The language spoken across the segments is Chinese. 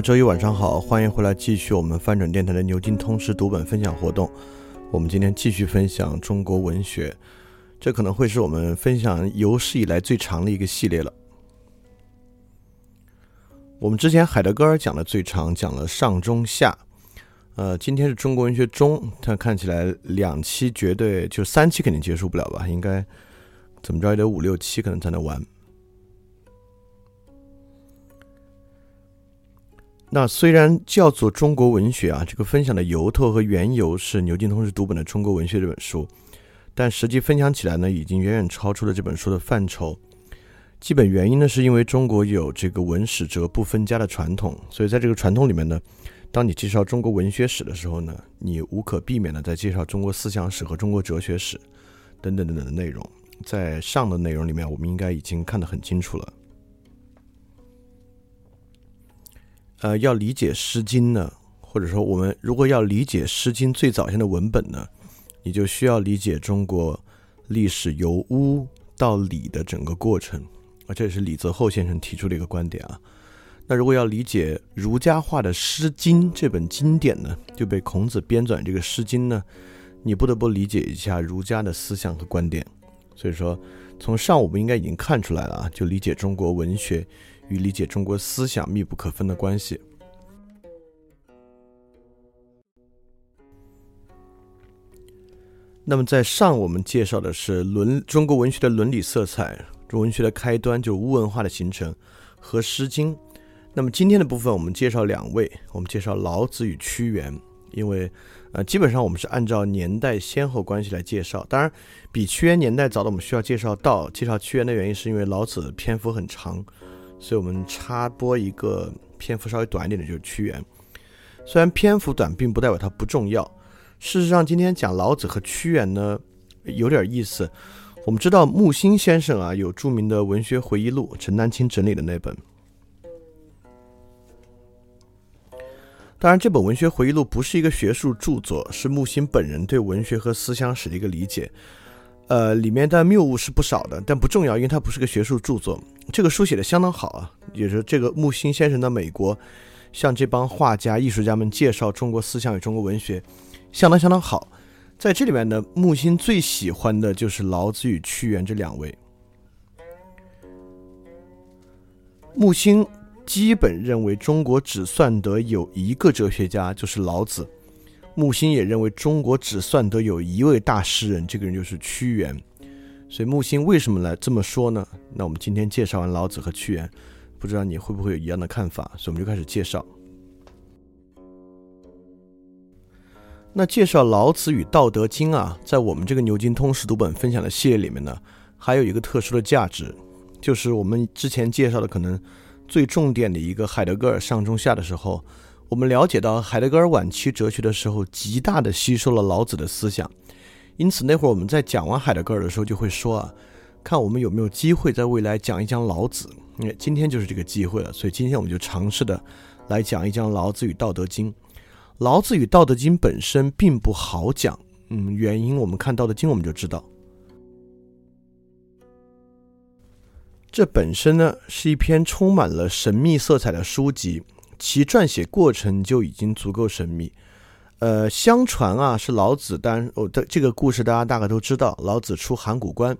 周一晚上好，欢迎回来继续我们翻转电台的牛津通识读本分享活动。我们今天继续分享中国文学，这可能会是我们分享有史以来最长的一个系列了。我们之前海德格尔讲的最长，讲了上中下，呃，今天是中国文学中，它看起来两期绝对就三期肯定结束不了吧？应该怎么着也得五六期可能才能完。那虽然叫做中国文学啊，这个分享的由头和缘由是牛津通识读本的《中国文学》这本书，但实际分享起来呢，已经远远超出了这本书的范畴。基本原因呢，是因为中国有这个文史哲不分家的传统，所以在这个传统里面呢，当你介绍中国文学史的时候呢，你无可避免的在介绍中国思想史和中国哲学史等等等等的内容。在上的内容里面，我们应该已经看得很清楚了。呃，要理解《诗经》呢，或者说我们如果要理解《诗经》最早先的文本呢，你就需要理解中国历史由巫到礼的整个过程，啊，这也是李泽厚先生提出的一个观点啊。那如果要理解儒家化的《诗经》这本经典呢，就被孔子编纂这个《诗经》呢，你不得不理解一下儒家的思想和观点。所以说，从上我们应该已经看出来了啊，就理解中国文学。与理解中国思想密不可分的关系。那么，在上我们介绍的是伦中国文学的伦理色彩，中文学的开端就是巫文化的形成和《诗经》。那么今天的部分，我们介绍两位，我们介绍老子与屈原，因为呃，基本上我们是按照年代先后关系来介绍。当然，比屈原年代早的，我们需要介绍到介绍屈原的原因，是因为老子篇幅很长。所以我们插播一个篇幅稍微短一点的，就是屈原。虽然篇幅短，并不代表它不重要。事实上，今天讲老子和屈原呢，有点意思。我们知道木心先生啊，有著名的文学回忆录，陈丹青整理的那本。当然，这本文学回忆录不是一个学术著作，是木心本人对文学和思想史的一个理解。呃，里面的谬误是不少的，但不重要，因为它不是个学术著作。这个书写的相当好啊，也是这个木心先生的美国，向这帮画家、艺术家们介绍中国思想与中国文学，相当相当好。在这里面呢，木心最喜欢的就是老子与屈原这两位。木心基本认为中国只算得有一个哲学家，就是老子。木心也认为中国只算得有一位大诗人，这个人就是屈原。所以木心为什么来这么说呢？那我们今天介绍完老子和屈原，不知道你会不会有一样的看法？所以我们就开始介绍。那介绍老子与《道德经》啊，在我们这个牛津通识读本分享的系列里面呢，还有一个特殊的价值，就是我们之前介绍的可能最重点的一个海德格尔上中下的时候。我们了解到海德格尔晚期哲学的时候，极大的吸收了老子的思想，因此那会儿我们在讲完海德格尔的时候，就会说啊，看我们有没有机会在未来讲一讲老子。因为今天就是这个机会了，所以今天我们就尝试的来讲一讲老子与《道德经》。老子与《道德经》本身并不好讲，嗯，原因我们看《道德经》我们就知道，这本身呢是一篇充满了神秘色彩的书籍。其撰写过程就已经足够神秘，呃，相传啊是老子，当然哦的这个故事大家大概都知道，老子出函谷关，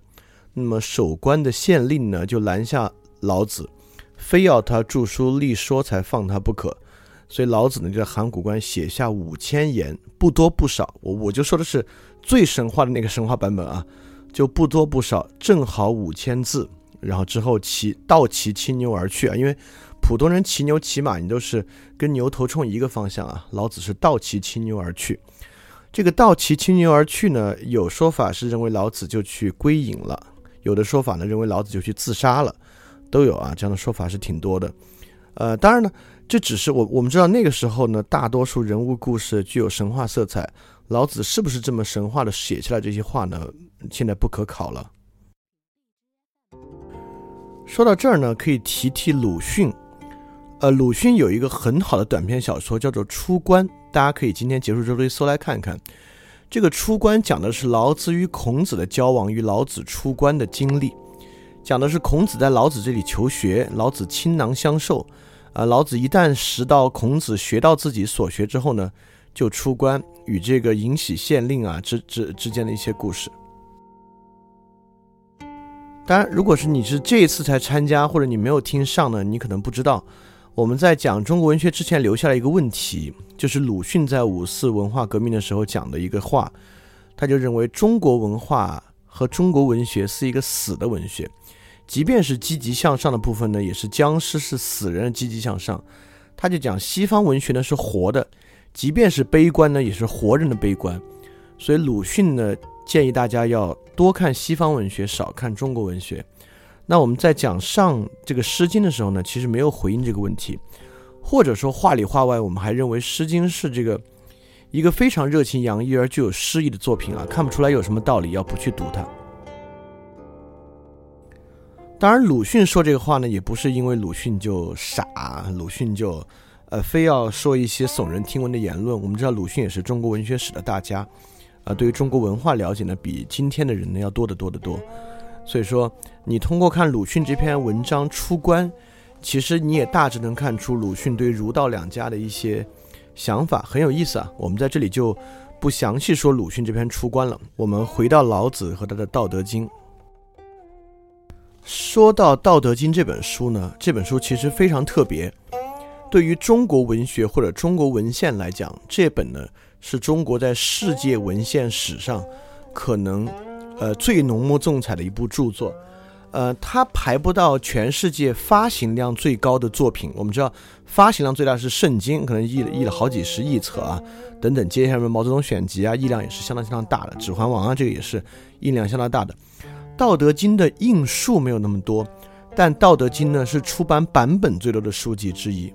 那么守关的县令呢就拦下老子，非要他著书立说才放他不可。所以老子呢就在函谷关写下五千言，不多不少。我我就说的是最神话的那个神话版本啊，就不多不少，正好五千字。然后之后骑倒骑青牛而去啊，因为普通人骑牛骑马，你都是跟牛头冲一个方向啊。老子是倒骑青牛而去。这个倒骑青牛而去呢，有说法是认为老子就去归隐了，有的说法呢认为老子就去自杀了，都有啊。这样的说法是挺多的。呃，当然呢。这只是我我们知道那个时候呢，大多数人物故事具有神话色彩。老子是不是这么神话的写下来这些话呢？现在不可考了。说到这儿呢，可以提提鲁迅。呃，鲁迅有一个很好的短篇小说叫做《出关》，大家可以今天结束之后搜来看看。这个《出关》讲的是老子与孔子的交往与老子出关的经历，讲的是孔子在老子这里求学，老子倾囊相授。啊，老子一旦识到孔子学到自己所学之后呢，就出关与这个尹喜县令啊之之之间的一些故事。当然，如果是你是这一次才参加，或者你没有听上呢，你可能不知道，我们在讲中国文学之前留下了一个问题，就是鲁迅在五四文化革命的时候讲的一个话，他就认为中国文化和中国文学是一个死的文学。即便是积极向上的部分呢，也是僵尸，是死人的积极向上。他就讲西方文学呢是活的，即便是悲观呢，也是活人的悲观。所以鲁迅呢建议大家要多看西方文学，少看中国文学。那我们在讲上这个《诗经》的时候呢，其实没有回应这个问题，或者说话里话外，我们还认为《诗经》是这个一个非常热情洋溢而具有诗意的作品啊，看不出来有什么道理要不去读它。当然，鲁迅说这个话呢，也不是因为鲁迅就傻，鲁迅就，呃，非要说一些耸人听闻的言论。我们知道，鲁迅也是中国文学史的大家，啊，对于中国文化了解呢，比今天的人呢要多得多得多。所以说，你通过看鲁迅这篇文章出关，其实你也大致能看出鲁迅对儒道两家的一些想法，很有意思啊。我们在这里就不详细说鲁迅这篇出关了，我们回到老子和他的《道德经》。说到《道德经》这本书呢，这本书其实非常特别。对于中国文学或者中国文献来讲，这本呢是中国在世界文献史上可能呃最浓墨重彩的一部著作。呃，它排不到全世界发行量最高的作品。我们知道发行量最大是《圣经》，可能译了译了好几十亿册啊，等等。接下来《毛泽东选集》啊，译量也是相当相当大的，《指环王》啊，这个也是印量相当大的。《道德经》的印数没有那么多，但《道德经》呢是出版版本最多的书籍之一。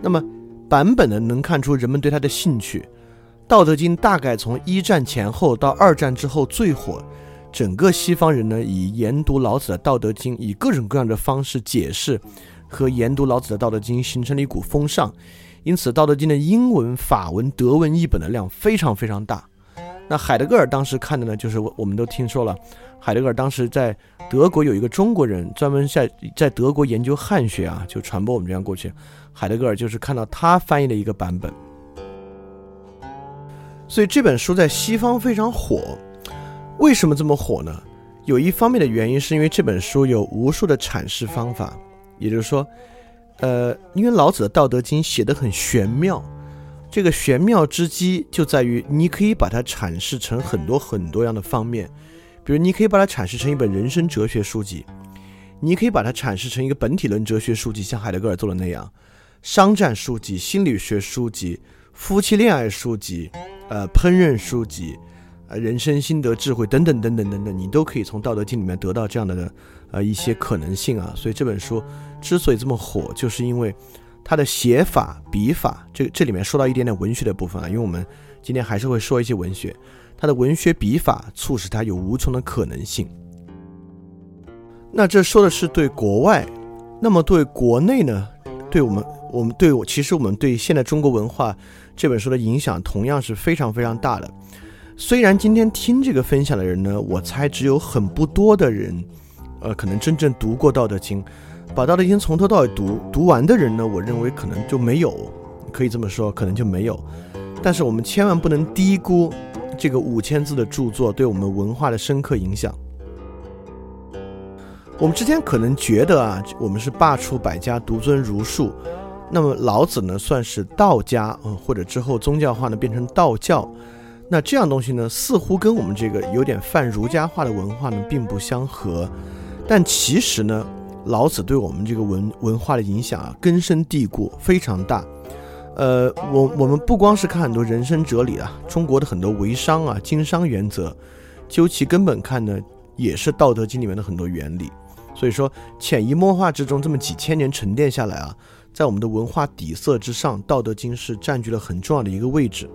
那么版本呢能看出人们对它的兴趣。《道德经》大概从一战前后到二战之后最火，整个西方人呢以研读老子的《道德经》，以各种各样的方式解释和研读老子的《道德经》，形成了一股风尚。因此，《道德经》的英文、法文、德文译本的量非常非常大。那海德格尔当时看的呢，就是我我们都听说了，海德格尔当时在德国有一个中国人，专门在在德国研究汉学啊，就传播我们这样过去。海德格尔就是看到他翻译的一个版本，所以这本书在西方非常火。为什么这么火呢？有一方面的原因是因为这本书有无数的阐释方法，也就是说，呃，因为老子的《道德经》写的很玄妙。这个玄妙之机就在于，你可以把它阐释成很多很多样的方面，比如你可以把它阐释成一本人生哲学书籍，你可以把它阐释成一个本体论哲学书籍，像海德格尔做的那样，商战书籍、心理学书籍、夫妻恋爱书籍、呃烹饪书籍、呃人生心得智慧等等等等等等，你都可以从《道德经》里面得到这样的呃一些可能性啊。所以这本书之所以这么火，就是因为。它的写法、笔法，这这里面说到一点点文学的部分啊，因为我们今天还是会说一些文学。它的文学笔法促使它有无穷的可能性。那这说的是对国外，那么对国内呢？对我们，我们对我，其实我们对现在中国文化这本书的影响同样是非常非常大的。虽然今天听这个分享的人呢，我猜只有很不多的人，呃，可能真正读过《道德经》。把《道德经》从头到尾读读完的人呢，我认为可能就没有，可以这么说，可能就没有。但是我们千万不能低估这个五千字的著作对我们文化的深刻影响。我们之前可能觉得啊，我们是罢黜百家，独尊儒术。那么老子呢，算是道家，嗯，或者之后宗教化呢变成道教。那这样东西呢，似乎跟我们这个有点泛儒家化的文化呢，并不相合。但其实呢，老子对我们这个文文化的影响啊，根深蒂固，非常大。呃，我我们不光是看很多人生哲理啊，中国的很多为商啊、经商原则，究其根本看呢，也是《道德经》里面的很多原理。所以说，潜移默化之中，这么几千年沉淀下来啊。在我们的文化底色之上，《道德经》是占据了很重要的一个位置。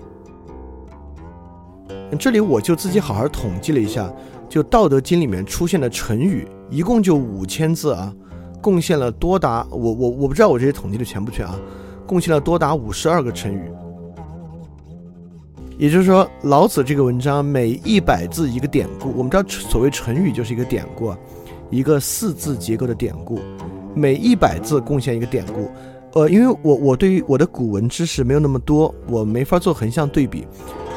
这里我就自己好好统计了一下，就《道德经》里面出现的成语，一共就五千字啊，贡献了多达我我我不知道我这些统计的全不全啊，贡献了多达五十二个成语。也就是说，老子这个文章每一百字一个典故，我们知道所谓成语就是一个典故，一个四字结构的典故。每一百字贡献一个典故，呃，因为我我对于我的古文知识没有那么多，我没法做横向对比，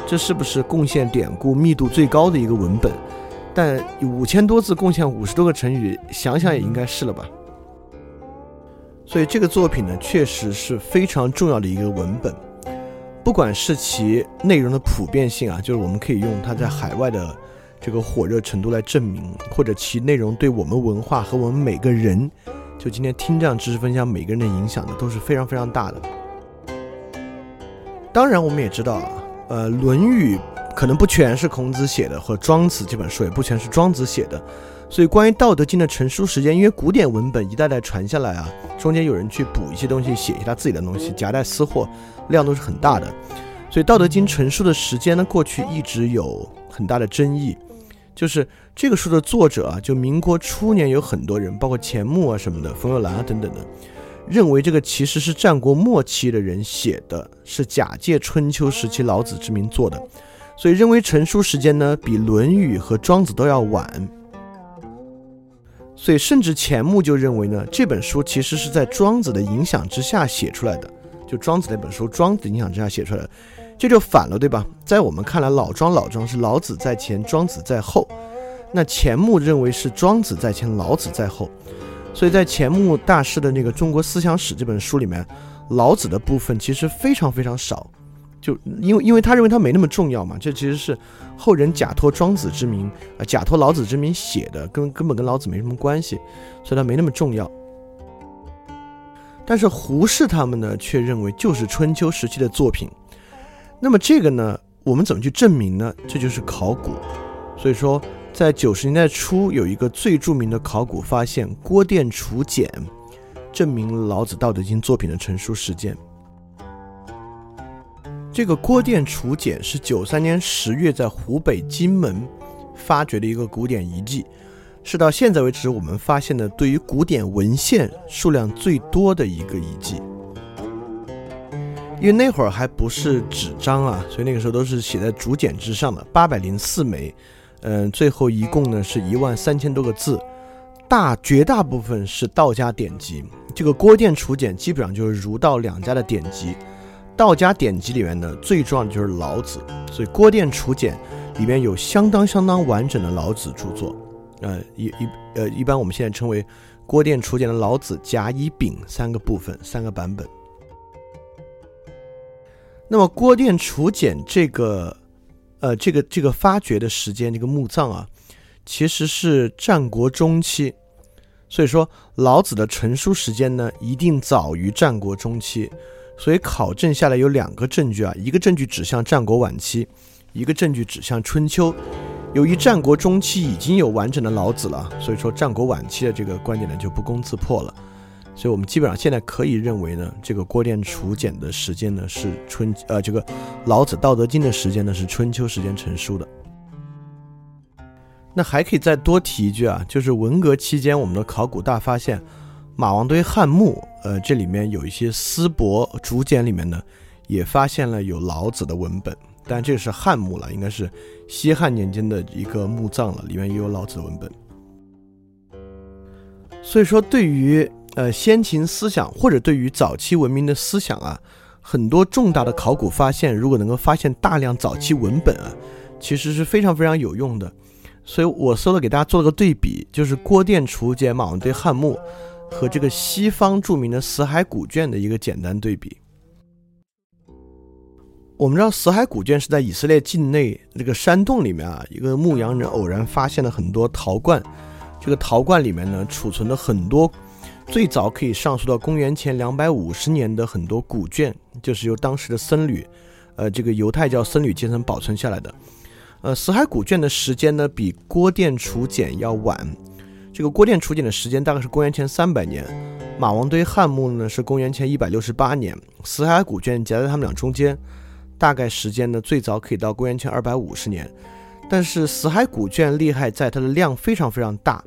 这是不是贡献典故密度最高的一个文本？但五千多字贡献五十多个成语，想想也应该是了吧。所以这个作品呢，确实是非常重要的一个文本，不管是其内容的普遍性啊，就是我们可以用它在海外的这个火热程度来证明，或者其内容对我们文化和我们每个人。就今天听这样知识分享，每个人的影响呢都是非常非常大的。当然，我们也知道啊，呃，《论语》可能不全是孔子写的，或《庄子》这本书也不全是庄子写的。所以，关于《道德经》的成书时间，因为古典文本一代代传下来啊，中间有人去补一些东西，写一些他自己的东西，夹带私货，量都是很大的。所以，《道德经》成书的时间呢，过去一直有很大的争议。就是这个书的作者啊，就民国初年有很多人，包括钱穆啊什么的，冯友兰啊等等的，认为这个其实是战国末期的人写的，是假借春秋时期老子之名做的，所以认为成书时间呢比《论语》和《庄子》都要晚。所以甚至钱穆就认为呢，这本书其实是在庄子的影响之下写出来的，就庄子那本书，庄子影响之下写出来的。这就反了，对吧？在我们看来，老庄老庄是老子在前，庄子在后。那钱穆认为是庄子在前，老子在后。所以在钱穆大师的那个《中国思想史》这本书里面，老子的部分其实非常非常少。就因为因为他认为他没那么重要嘛，这其实是后人假托庄子之名啊，假托老子之名写的，根根本跟老子没什么关系，所以他没那么重要。但是胡适他们呢，却认为就是春秋时期的作品。那么这个呢，我们怎么去证明呢？这就是考古。所以说，在九十年代初，有一个最著名的考古发现——郭店楚简，证明老子《道德经》作品的成书时间。这个郭店楚简是九三年十月在湖北荆门发掘的一个古典遗迹，是到现在为止我们发现的对于古典文献数量最多的一个遗迹。因为那会儿还不是纸张啊，所以那个时候都是写在竹简之上的，八百零四枚，嗯，最后一共呢是一万三千多个字，大绝大部分是道家典籍。这个郭店楚简基本上就是儒道两家的典籍，道家典籍里面呢最重要的就是老子，所以郭店楚简里面有相当相当完整的老子著作，呃一一呃一般我们现在称为郭店楚简的老子甲乙丙三个部分三个版本。那么郭店楚简这个，呃，这个这个发掘的时间，这个墓葬啊，其实是战国中期，所以说老子的成书时间呢，一定早于战国中期，所以考证下来有两个证据啊，一个证据指向战国晚期，一个证据指向春秋。由于战国中期已经有完整的老子了，所以说战国晚期的这个观点呢就不攻自破了。所以我们基本上现在可以认为呢，这个郭店楚简的时间呢是春，呃，这个老子《道德经》的时间呢是春秋时间成书的。那还可以再多提一句啊，就是文革期间我们的考古大发现，马王堆汉墓，呃，这里面有一些丝帛竹简里面呢，也发现了有老子的文本，但这个是汉墓了，应该是西汉年间的一个墓葬了，里面也有老子的文本。所以说，对于呃，先秦思想或者对于早期文明的思想啊，很多重大的考古发现，如果能够发现大量早期文本啊，其实是非常非常有用的。所以我搜了给大家做了个对比，就是郭店楚简马王堆汉墓和这个西方著名的死海古卷的一个简单对比。我们知道死海古卷是在以色列境内这个山洞里面啊，一个牧羊人偶然发现了很多陶罐，这个陶罐里面呢储存了很多最早可以上溯到公元前两百五十年的很多古卷，就是由当时的僧侣，呃，这个犹太教僧侣阶层保存下来的。呃，死海古卷的时间呢比郭店楚简要晚，这个郭店楚简的时间大概是公元前三百年，马王堆汉墓呢是公元前一百六十八年，死海古卷夹在他们俩中间。大概时间呢，最早可以到公元前二百五十年，但是死海古卷厉害在它的量非常非常大，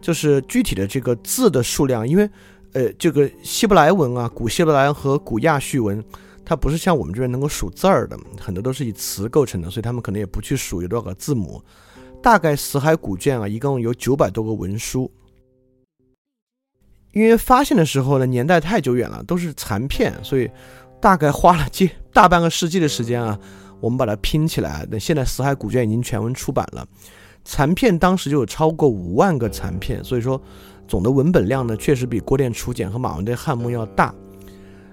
就是具体的这个字的数量，因为呃这个希伯来文啊，古希伯来和古亚述文，它不是像我们这边能够数字儿的，很多都是以词构成的，所以他们可能也不去数有多少个字母。大概死海古卷啊，一共有九百多个文书，因为发现的时候呢，年代太久远了，都是残片，所以。大概花了近大半个世纪的时间啊，我们把它拼起来。那现在死海古卷已经全文出版了，残片当时就有超过五万个残片，所以说总的文本量呢，确实比郭店楚简和马王堆汉墓要大。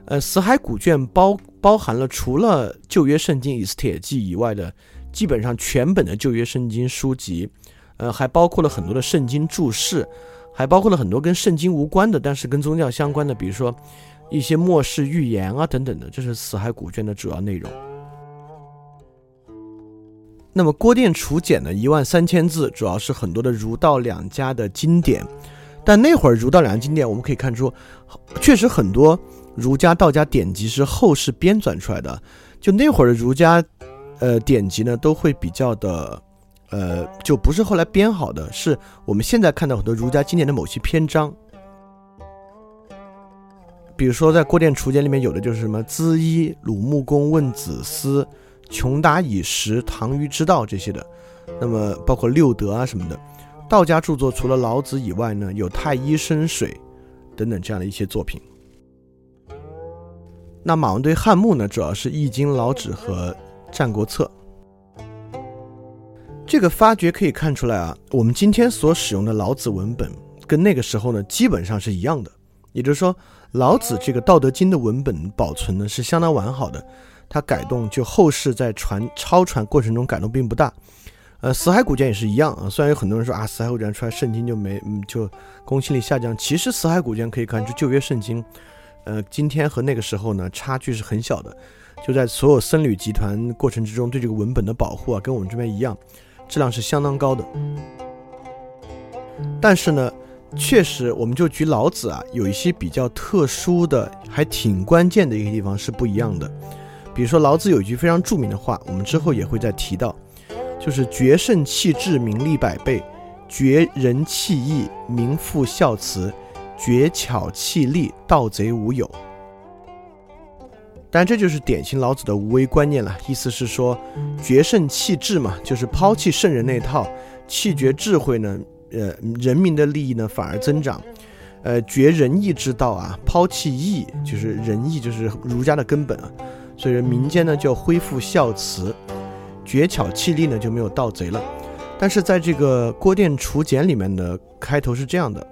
呃，死海古卷包包含了除了旧约圣经以斯帖记以外的基本上全本的旧约圣经书籍，呃，还包括了很多的圣经注释，还包括了很多跟圣经无关的，但是跟宗教相关的，比如说。一些末世预言啊等等的，这是死海古卷的主要内容。那么郭店楚简呢，一万三千字，主要是很多的儒道两家的经典。但那会儿儒道两家经典，我们可以看出，确实很多儒家道家典籍是后世编纂出来的。就那会儿的儒家，呃，典籍呢，都会比较的，呃，就不是后来编好的，是我们现在看到很多儒家经典的某些篇章。比如说，在《郭店楚简》里面有的就是什么“资衣鲁穆公问子思，穷达以时唐虞之道”这些的，那么包括六德啊什么的。道家著作除了老子以外呢，有太医生水等等这样的一些作品。那马王堆汉墓呢，主要是《易经》、老子和《战国策》。这个发掘可以看出来啊，我们今天所使用的老子文本跟那个时候呢基本上是一样的，也就是说。老子这个《道德经》的文本保存呢是相当完好的，它改动就后世在传抄传过程中改动并不大。呃，死海古卷也是一样啊，虽然有很多人说啊，死海古卷出来圣经就没嗯就公信力下降，其实死海古卷可以看出旧约圣经，呃，今天和那个时候呢差距是很小的，就在所有僧侣集团过程之中对这个文本的保护啊，跟我们这边一样，质量是相当高的。但是呢。确实，我们就举老子啊，有一些比较特殊的，还挺关键的一个地方是不一样的。比如说，老子有一句非常著名的话，我们之后也会再提到，就是“绝圣弃智，名利百倍；绝仁弃义，名副孝慈；绝巧弃利，盗贼无有。”但，这就是典型老子的无为观念了。意思是说，绝圣弃智嘛，就是抛弃圣人那套，弃绝智慧呢。呃，人民的利益呢反而增长，呃，绝仁义之道啊，抛弃义，就是仁义，就是儒家的根本啊。所以民间呢就恢复孝慈，绝巧弃利呢就没有盗贼了。但是在这个郭店楚简里面的开头是这样的：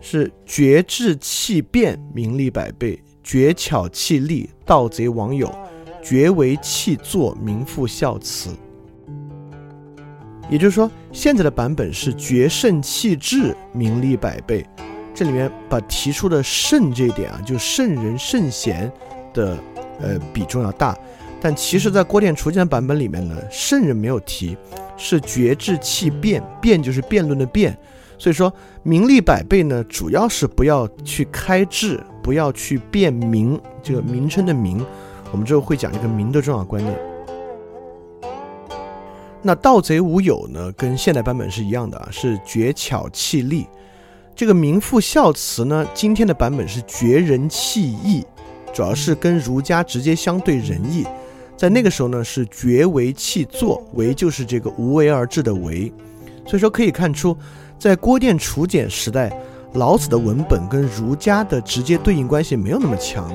是绝智弃辩，名利百倍；绝巧弃利，盗贼亡友；绝为弃作，名副孝慈。也就是说，现在的版本是绝圣弃智，名利百倍。这里面把提出的圣这一点啊，就圣人圣贤的呃比重要大。但其实，在郭店楚简的版本里面呢，圣人没有提，是绝智弃辩，辩就是辩论的辩。所以说，名利百倍呢，主要是不要去开智，不要去辩名，这个名称的名，我们之后会讲这个名的重要观念。那盗贼无有呢？跟现代版本是一样的啊，是绝巧弃利。这个名副孝慈呢，今天的版本是绝人弃义，主要是跟儒家直接相对仁义。在那个时候呢，是绝为弃作，为就是这个无为而治的为。所以说可以看出，在郭店楚简时代，老子的文本跟儒家的直接对应关系没有那么强。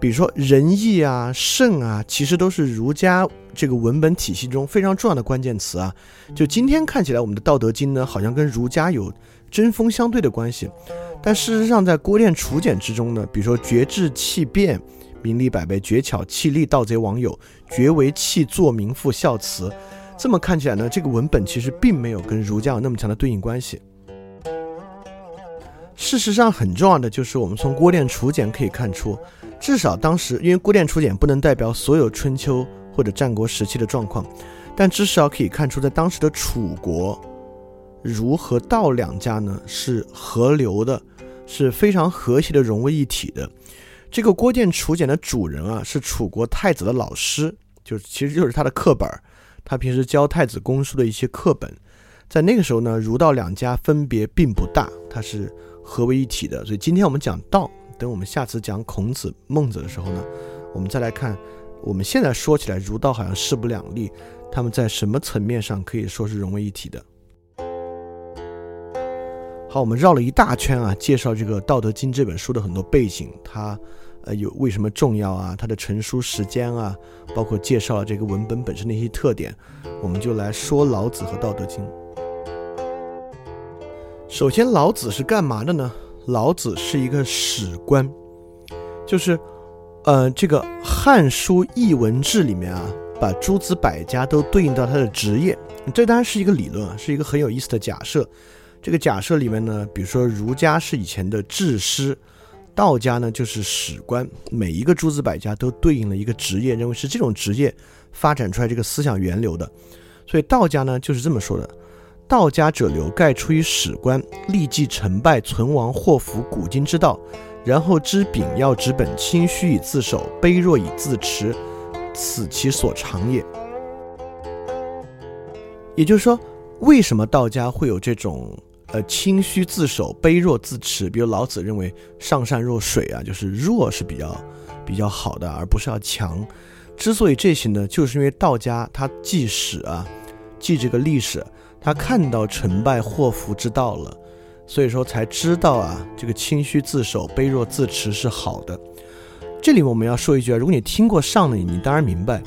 比如说仁义啊、圣啊，其实都是儒家这个文本体系中非常重要的关键词啊。就今天看起来，我们的《道德经》呢，好像跟儒家有针锋相对的关系，但事实上，在《郭店楚简》之中呢，比如说“绝智气辩，名利百倍；绝巧气利，盗贼网友；绝为气作，名副孝慈。”这么看起来呢，这个文本其实并没有跟儒家有那么强的对应关系。事实上，很重要的就是我们从《郭店楚简》可以看出。至少当时，因为《郭店楚简》不能代表所有春秋或者战国时期的状况，但至少可以看出，在当时的楚国，儒和道两家呢是合流的，是非常和谐的融为一体的。这个《郭店楚简》的主人啊，是楚国太子的老师，就是其实就是他的课本，他平时教太子公书的一些课本。在那个时候呢，儒道两家分别并不大，它是合为一体的。所以今天我们讲道。等我们下次讲孔子、孟子的时候呢，我们再来看，我们现在说起来儒道好像势不两立，他们在什么层面上可以说是融为一体的？好，我们绕了一大圈啊，介绍这个《道德经》这本书的很多背景，它呃有为什么重要啊？它的成书时间啊，包括介绍这个文本本身的一些特点，我们就来说老子和《道德经》。首先，老子是干嘛的呢？老子是一个史官，就是，呃，这个《汉书·艺文志》里面啊，把诸子百家都对应到他的职业。这当然是一个理论啊，是一个很有意思的假设。这个假设里面呢，比如说儒家是以前的治师，道家呢就是史官，每一个诸子百家都对应了一个职业，认为是这种职业发展出来这个思想源流的。所以道家呢就是这么说的。道家者流，盖出于史官，立记成败、存亡、祸福、古今之道，然后知秉要之本，清虚以自守，卑弱以自持，此其所长也。也就是说，为什么道家会有这种呃清虚自守、卑弱自持？比如老子认为上善若水啊，就是弱是比较比较好的，而不是要强。之所以这些呢，就是因为道家他记史啊，记这个历史。他看到成败祸福之道了，所以说才知道啊，这个清虚自守、卑弱自持是好的。这里我们要说一句啊，如果你听过上的，你当然明白，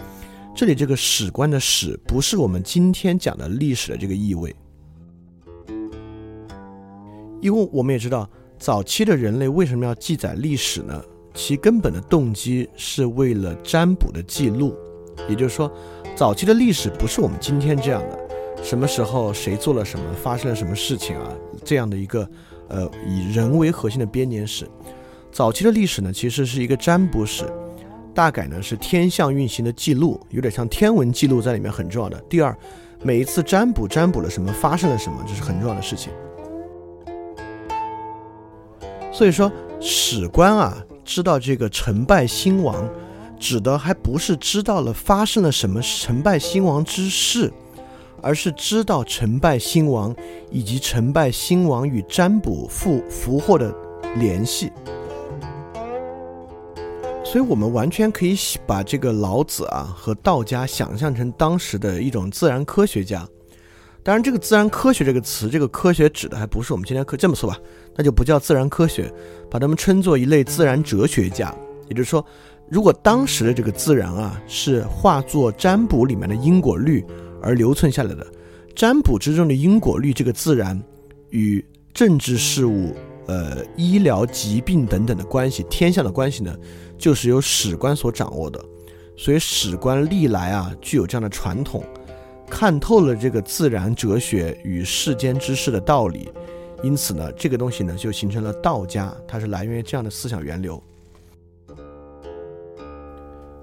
这里这个史官的史不是我们今天讲的历史的这个意味，因为我们也知道，早期的人类为什么要记载历史呢？其根本的动机是为了占卜的记录，也就是说，早期的历史不是我们今天这样的。什么时候谁做了什么，发生了什么事情啊？这样的一个，呃，以人为核心的编年史。早期的历史呢，其实是一个占卜史，大概呢是天象运行的记录，有点像天文记录在里面很重要的。第二，每一次占卜占卜了什么，发生了什么，这是很重要的事情。所以说，史官啊，知道这个成败兴亡，指的还不是知道了发生了什么成败兴亡之事。而是知道成败兴亡，以及成败兴亡与占卜复福祸的联系。所以，我们完全可以把这个老子啊和道家想象成当时的一种自然科学家。当然，这个“自然科学”这个词，这个科学指的还不是我们今天科这么说吧？那就不叫自然科学，把他们称作一类自然哲学家。也就是说，如果当时的这个自然啊是化作占卜里面的因果律。而留存下来的占卜之中的因果律，这个自然与政治事务、呃医疗疾病等等的关系，天象的关系呢，就是由史官所掌握的。所以史官历来啊具有这样的传统，看透了这个自然哲学与世间之事的道理，因此呢，这个东西呢就形成了道家，它是来源于这样的思想源流。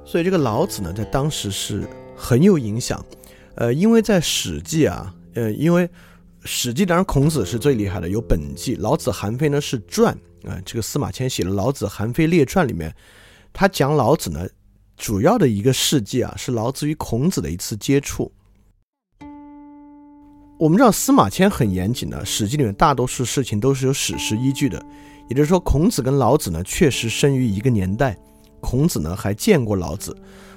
所以这个老子呢，在当时是很有影响。呃，因为在《史记》啊，呃，因为《史记》当然孔子是最厉害的，有本纪；老子、韩非呢是传啊。这个司马迁写了《老子·韩非列传》里面，他讲老子呢，主要的一个事迹啊，是老子与孔子的一次接触。我们知道司马迁很严谨的，《史记》里面大多数事情都是有史实依据的，也就是说，孔子跟老子呢确实生于一个年代，孔子呢还见过老子，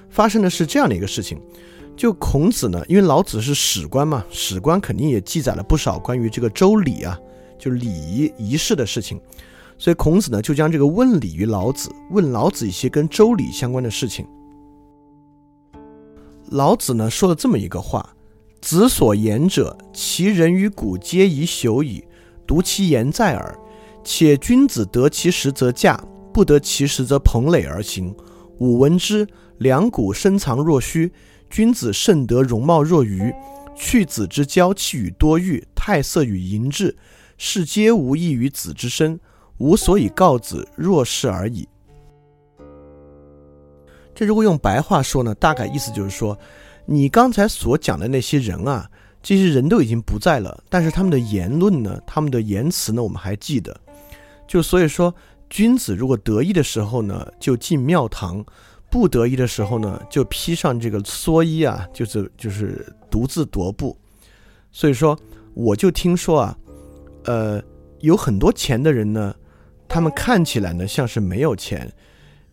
发生的是这样的一个事情。就孔子呢，因为老子是史官嘛，史官肯定也记载了不少关于这个周礼啊，就礼仪仪式的事情，所以孔子呢就将这个问礼于老子，问老子一些跟周礼相关的事情。老子呢说了这么一个话：“子所言者，其人于古皆已朽矣，独其言在耳。且君子得其时则驾，不得其时则蓬垒而行。吾闻之，两股深藏若虚，君子甚得容貌若愚。去子之娇气与多欲，态色与淫志，是皆无益于子之身。吾所以告子，若是而已。”这如果用白话说呢，大概意思就是说，你刚才所讲的那些人啊，这些人都已经不在了，但是他们的言论呢，他们的言辞呢，我们还记得。就所以说，君子如果得意的时候呢，就进庙堂；不得意的时候呢，就披上这个蓑衣啊，就是就是独自踱步。所以说，我就听说啊，呃，有很多钱的人呢，他们看起来呢像是没有钱。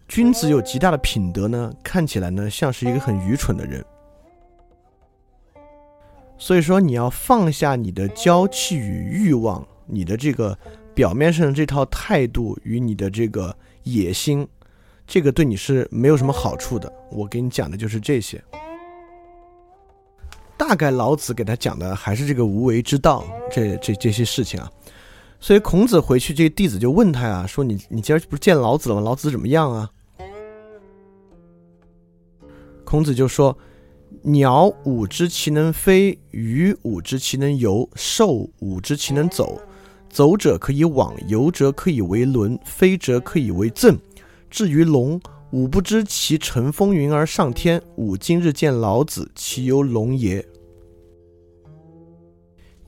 君子有极大的品德呢，看起来呢像是一个很愚蠢的人。所以说，你要放下你的娇气与欲望，你的这个表面上的这套态度与你的这个野心，这个对你是没有什么好处的。我给你讲的就是这些。大概老子给他讲的还是这个无为之道，这这这些事情啊。所以孔子回去，这个弟子就问他啊，说你你今儿不是见老子了吗？老子怎么样啊？孔子就说：“鸟五知其能飞，鱼五知其能游，兽五知其能走。走者可以往，游者可以为轮，飞者可以为赠。至于龙，吾不知其乘风云而上天。吾今日见老子，其犹龙也。”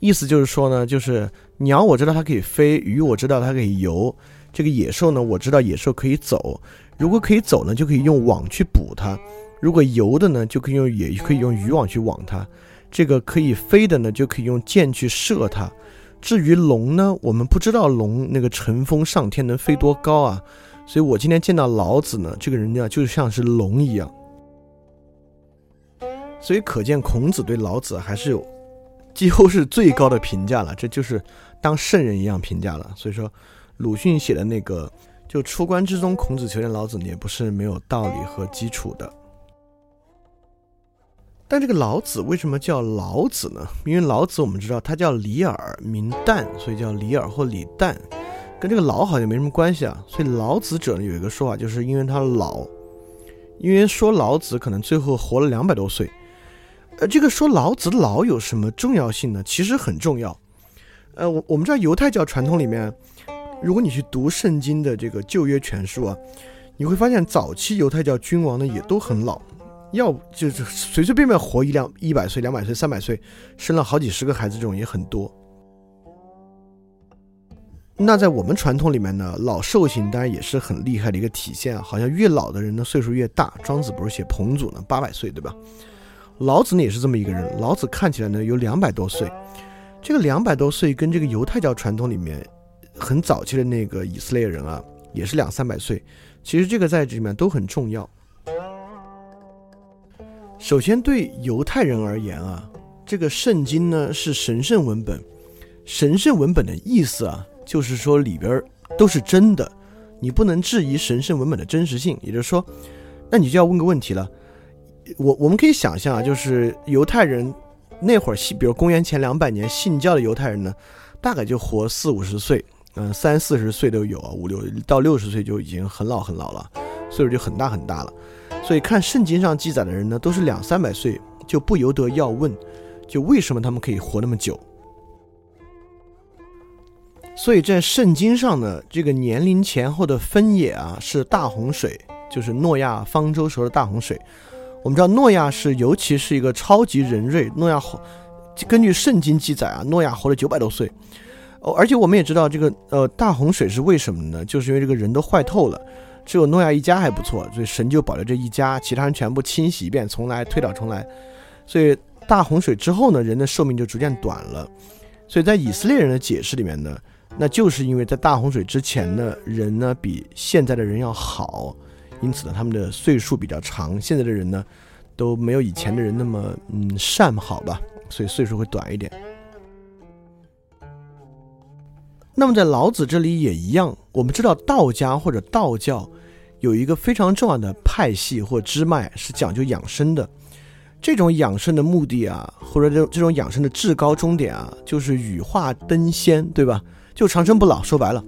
意思就是说呢，就是鸟我知道它可以飞，鱼我知道它可以游，这个野兽呢我知道野兽可以走。如果可以走呢，就可以用网去捕它。如果游的呢，就可以用也可以用渔网去网它；这个可以飞的呢，就可以用箭去射它。至于龙呢，我们不知道龙那个乘风上天能飞多高啊。所以我今天见到老子呢，这个人呢就像是龙一样。所以可见孔子对老子还是有几乎是最高的评价了，这就是当圣人一样评价了。所以说，鲁迅写的那个就出关之中，孔子求见老子，也不是没有道理和基础的。但这个老子为什么叫老子呢？因为老子我们知道他叫李耳，名旦，所以叫李耳或李旦，跟这个老好像没什么关系啊。所以老子者呢有一个说法，就是因为他老，因为说老子可能最后活了两百多岁。呃，这个说老子老有什么重要性呢？其实很重要。呃，我我们知道犹太教传统里面，如果你去读圣经的这个旧约全书啊，你会发现早期犹太教君王呢也都很老。要就是随随便便活一两一百岁、两百岁、三百岁，生了好几十个孩子这种也很多。那在我们传统里面呢，老寿星当然也是很厉害的一个体现啊。好像越老的人呢岁数越大。庄子不是写彭祖呢八百岁对吧？老子呢也是这么一个人。老子看起来呢有两百多岁，这个两百多岁跟这个犹太教传统里面很早期的那个以色列人啊也是两三百岁。其实这个在这里面都很重要。首先，对犹太人而言啊，这个圣经呢是神圣文本。神圣文本的意思啊，就是说里边都是真的，你不能质疑神圣文本的真实性。也就是说，那你就要问个问题了。我我们可以想象啊，就是犹太人那会儿信，比如公元前两百年信教的犹太人呢，大概就活四五十岁，嗯，三四十岁都有啊，五六到六十岁就已经很老很老了，岁数就很大很大了。所以看圣经上记载的人呢，都是两三百岁，就不由得要问，就为什么他们可以活那么久？所以在圣经上呢，这个年龄前后的分野啊，是大洪水，就是诺亚方舟时候的大洪水。我们知道诺亚是，尤其是一个超级人瑞，诺亚活，根据圣经记载啊，诺亚活了九百多岁。哦，而且我们也知道这个呃大洪水是为什么呢？就是因为这个人都坏透了。只有诺亚一家还不错，所以神就保留这一家，其他人全部清洗一遍，重来推倒重来。所以大洪水之后呢，人的寿命就逐渐短了。所以在以色列人的解释里面呢，那就是因为在大洪水之前呢，人呢比现在的人要好，因此呢他们的岁数比较长。现在的人呢都没有以前的人那么嗯善好吧，所以岁数会短一点。那么在老子这里也一样，我们知道道家或者道教有一个非常重要的派系或支脉是讲究养生的。这种养生的目的啊，或者这种这种养生的至高终点啊，就是羽化登仙，对吧？就长生不老。说白了，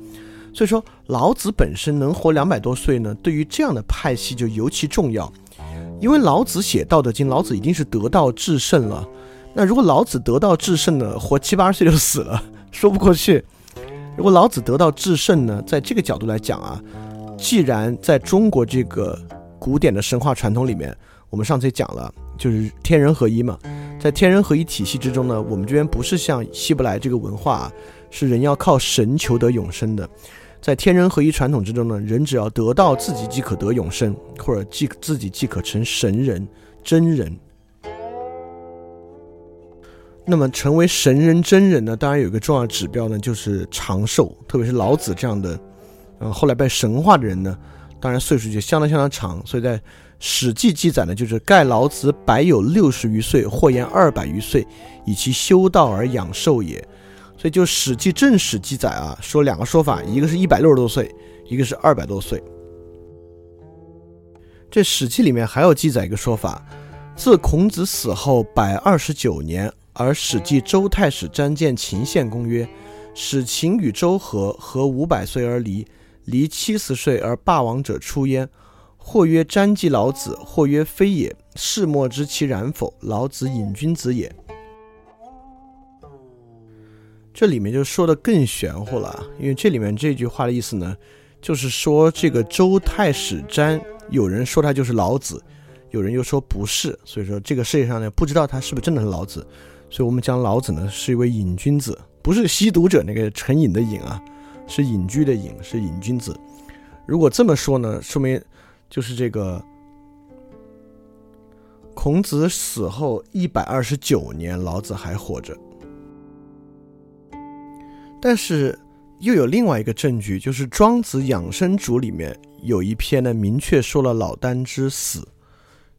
所以说老子本身能活两百多岁呢，对于这样的派系就尤其重要。因为老子写《道德经》，老子已经是得道至圣了。那如果老子得道至圣呢，活七八十岁就死了，说不过去。如果老子得道至圣呢，在这个角度来讲啊，既然在中国这个古典的神话传统里面，我们上次也讲了，就是天人合一嘛，在天人合一体系之中呢，我们这边不是像希伯来这个文化，是人要靠神求得永生的。在天人合一传统之中呢，人只要得到自己即可得永生，或者即自己即可成神人、真人。那么成为神人真人呢？当然有一个重要指标呢，就是长寿。特别是老子这样的，嗯，后来被神化的人呢，当然岁数就相当相当长。所以在《史记》记载呢，就是盖老子百有六十余岁，或言二百余岁，以其修道而养寿也。所以就《史记》正史记载啊，说两个说法，一个是一百六十多岁，一个是二百多岁。这《史记》里面还有记载一个说法：自孔子死后百二十九年，而《史记》周太史詹见秦献公曰：“使秦与周合，合五百岁而离，离七十岁而霸王者出焉。或曰詹即老子，或曰非也。世莫知其然否？老子隐君子也。”这里面就说的更玄乎了，因为这里面这句话的意思呢，就是说这个周太史詹，有人说他就是老子，有人又说不是，所以说这个世界上呢，不知道他是不是真的是老子，所以我们讲老子呢是一位瘾君子，不是吸毒者那个成瘾的瘾啊，是隐居的隐，是瘾君子。如果这么说呢，说明就是这个孔子死后一百二十九年，老子还活着。但是又有另外一个证据，就是《庄子养生主》里面有一篇呢，明确说了老聃之死。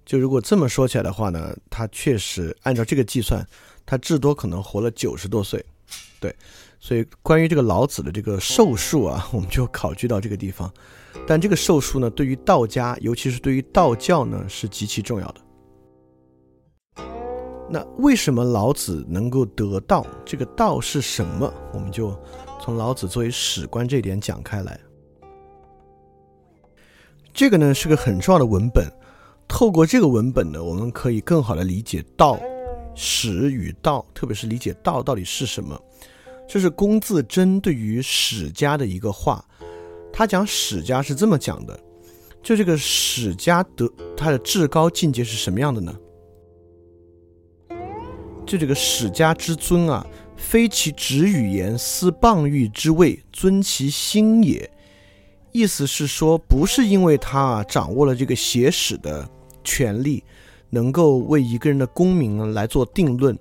就如果这么说起来的话呢，他确实按照这个计算，他至多可能活了九十多岁。对，所以关于这个老子的这个寿数啊，我们就考据到这个地方。但这个寿数呢，对于道家，尤其是对于道教呢，是极其重要的。那为什么老子能够得道？这个道是什么？我们就从老子作为史官这点讲开来。这个呢是个很重要的文本，透过这个文本呢，我们可以更好的理解道、史与道，特别是理解道到底是什么。这是龚自珍对于史家的一个话，他讲史家是这么讲的：就这个史家得他的至高境界是什么样的呢？就这个史家之尊啊，非其直语言，思谤誉之位，尊其心也。意思是说，不是因为他啊掌握了这个写史的权利，能够为一个人的功名来做定论，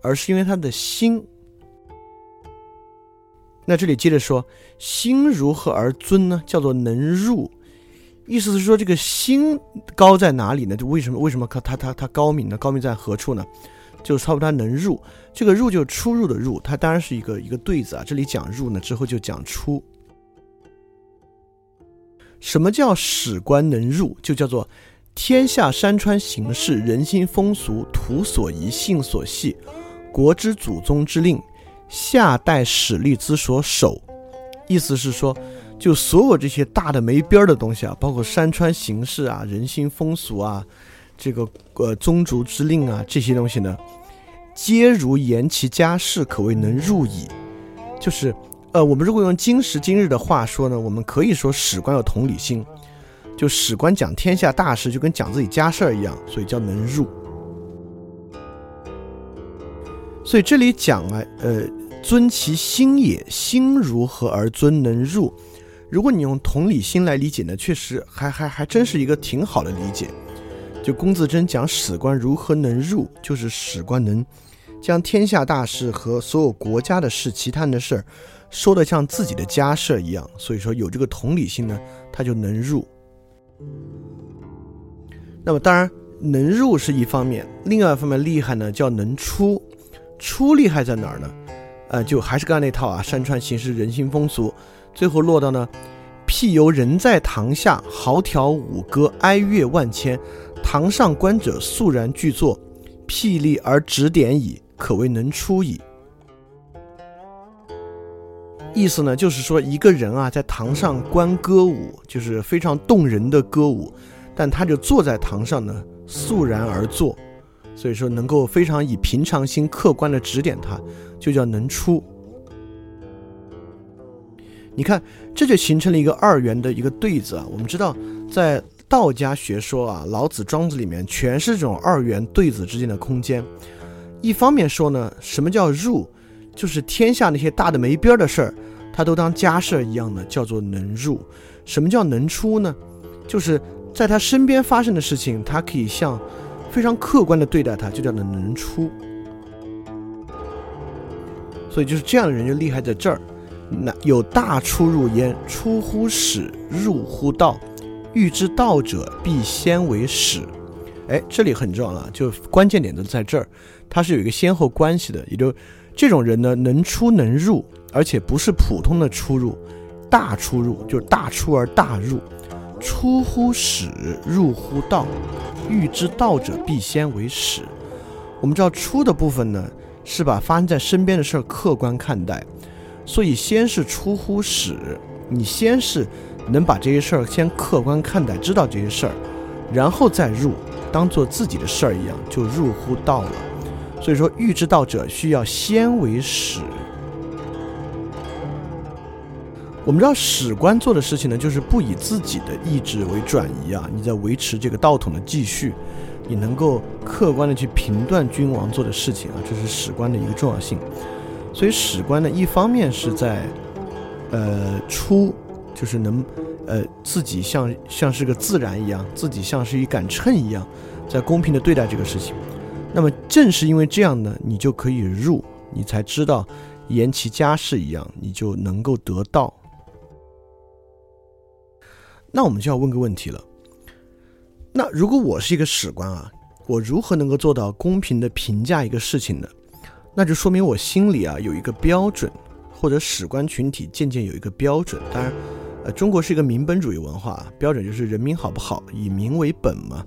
而是因为他的心。那这里接着说，心如何而尊呢？叫做能入。意思是说，这个心高在哪里呢？就为什么为什么他他他他高明呢？高明在何处呢？就差不多他能入，这个入就出入的入，它当然是一个一个对子啊。这里讲入呢，之后就讲出。什么叫史官能入？就叫做天下山川形势、人心风俗、土所宜、性所系、国之祖宗之令、夏代史吏之所守。意思是说，就所有这些大的没边儿的东西啊，包括山川形势啊、人心风俗啊。这个呃宗族之令啊，这些东西呢，皆如言其家事，可谓能入矣。就是，呃，我们如果用今时今日的话说呢，我们可以说史官有同理心，就史官讲天下大事，就跟讲自己家事儿一样，所以叫能入。所以这里讲啊，呃，尊其心也，心如何而尊能入？如果你用同理心来理解呢，确实还还还真是一个挺好的理解。就龚自珍讲史官如何能入，就是史官能将天下大事和所有国家的事、其他人的事儿说的像自己的家事一样，所以说有这个同理心呢，他就能入。那么当然能入是一方面，另外一方面厉害呢，叫能出。出厉害在哪儿呢？呃，就还是刚才那套啊，山川形势人心风俗，最后落到呢，辟由人在堂下，豪调舞歌，哀乐万千，堂上观者肃然具作，霹雳而指点矣，可谓能出矣。意思呢，就是说一个人啊，在堂上观歌舞，就是非常动人的歌舞，但他就坐在堂上呢，肃然而坐，所以说能够非常以平常心客观的指点他，就叫能出。你看，这就形成了一个二元的一个对子啊。我们知道，在道家学说啊，老子、庄子里面全是这种二元对子之间的空间。一方面说呢，什么叫入？就是天下那些大的没边儿的事儿，他都当家事儿一样的，叫做能入。什么叫能出呢？就是在他身边发生的事情，他可以像非常客观的对待他，就叫做能出。所以就是这样的人就厉害在这儿。那有大出入焉，出乎始，入乎道。欲知道者，必先为始。哎，这里很重要了，就关键点都在这儿，它是有一个先后关系的，也就。这种人呢，能出能入，而且不是普通的出入，大出入就是大出而大入。出乎始，入乎道。欲知道者，必先为始。我们知道出的部分呢，是把发生在身边的事儿客观看待，所以先是出乎始，你先是能把这些事儿先客观看待，知道这些事儿，然后再入，当做自己的事儿一样，就入乎道了。所以说，欲知道者需要先为始。我们知道史官做的事情呢，就是不以自己的意志为转移啊，你在维持这个道统的继续，你能够客观的去评断君王做的事情啊，这是史官的一个重要性。所以史官呢，一方面是在，呃，出，就是能，呃，自己像像是个自然一样，自己像是一杆秤一样，在公平的对待这个事情。那么正是因为这样呢，你就可以入，你才知道言其家事一样，你就能够得道。那我们就要问个问题了：那如果我是一个史官啊，我如何能够做到公平的评价一个事情呢？那就说明我心里啊有一个标准，或者史官群体渐渐有一个标准。当然，中国是一个民本主义文化，标准就是人民好不好，以民为本嘛。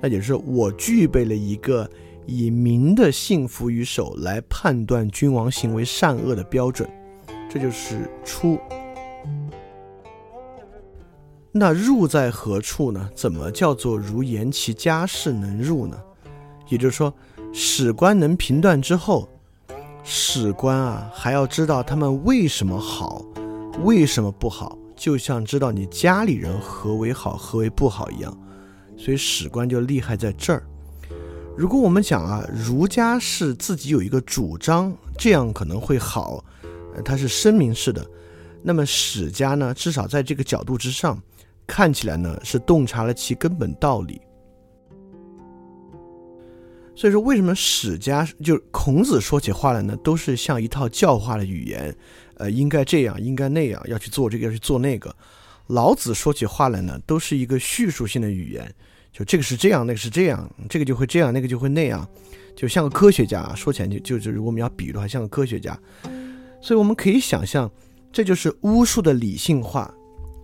那也就是我具备了一个。以民的幸福与守来判断君王行为善恶的标准，这就是出。那入在何处呢？怎么叫做如言其家事能入呢？也就是说，史官能评断之后，史官啊还要知道他们为什么好，为什么不好，就像知道你家里人何为好，何为不好一样。所以史官就厉害在这儿。如果我们讲啊，儒家是自己有一个主张，这样可能会好，呃，它是声明式的。那么史家呢，至少在这个角度之上，看起来呢是洞察了其根本道理。所以说，为什么史家就孔子说起话来呢，都是像一套教化的语言，呃，应该这样，应该那样，要去做这个，要去做那个。老子说起话来呢，都是一个叙述性的语言。就这个是这样，那个是这样，这个就会这样，那个就会那样，就像个科学家。说起来就就是如果我们要比喻的话，像个科学家。所以我们可以想象，这就是巫术的理性化。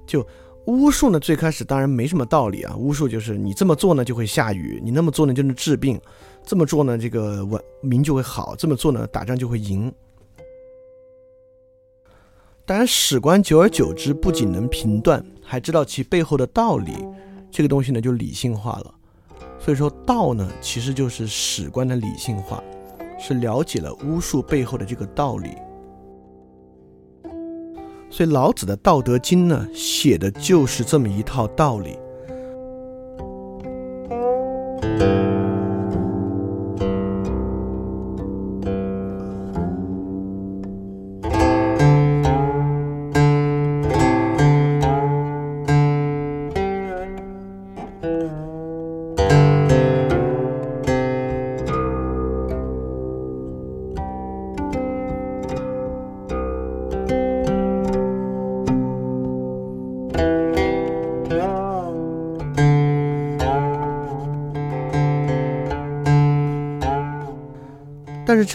就巫术呢，最开始当然没什么道理啊。巫术就是你这么做呢就会下雨，你那么做呢就能治病，这么做呢这个文明就会好，这么做呢打仗就会赢。当然史官久而久之，不仅能评断，还知道其背后的道理。这个东西呢，就理性化了，所以说道呢，其实就是史官的理性化，是了解了巫术背后的这个道理。所以老子的《道德经》呢，写的就是这么一套道理。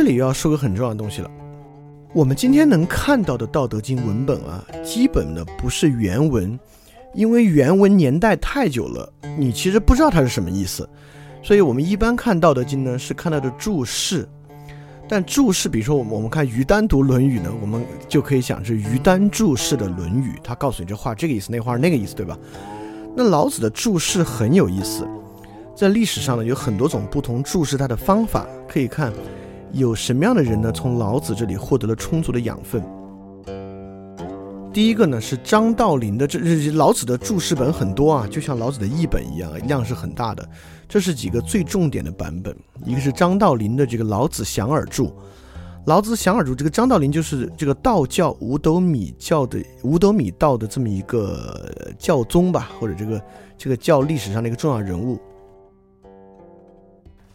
这里要说个很重要的东西了，我们今天能看到的《道德经》文本啊，基本呢不是原文，因为原文年代太久了，你其实不知道它是什么意思。所以我们一般看《道德经》呢，是看到的注释。但注释，比如说我们我们看于丹读《论语》呢，我们就可以想是于丹注释的《论语》，他告诉你这话这个意思，那话是那个意思，对吧？那老子的注释很有意思，在历史上呢有很多种不同注释它的方法，可以看有什么样的人呢从老子这里获得了充足的养分。第一个呢是张道陵的这老子的注释本很多啊，就像老子的译本一样，量是很大的。这是几个最重点的版本，一个是张道陵的这个《老子想尔注》，《老子想尔注》这个张道陵就是这个道教五斗米教的五斗米道的这么一个教宗吧，或者这个这个教历史上的一个重要人物。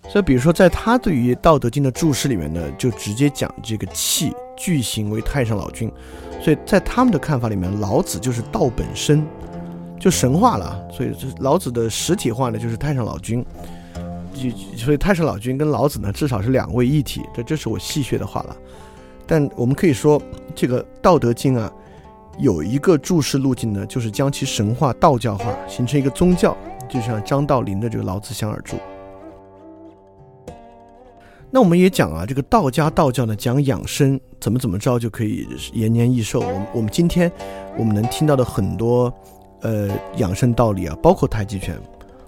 所以，比如说在他对于《道德经》的注释里面呢，就直接讲这个气具形为太上老君，所以在他们的看法里面，老子就是道本身。就神话了，所以老子的实体化呢，就是太上老君。所以太上老君跟老子呢，至少是两位一体。这这是我戏谑的话了。但我们可以说，这个《道德经》啊，有一个注释路径呢，就是将其神化、道教化，形成一个宗教，就像张道陵的这个《老子详耳注》。那我们也讲啊，这个道家道教呢，讲养生，怎么怎么着就可以延年益寿。我们我们今天我们能听到的很多。呃，养生道理啊，包括太极拳，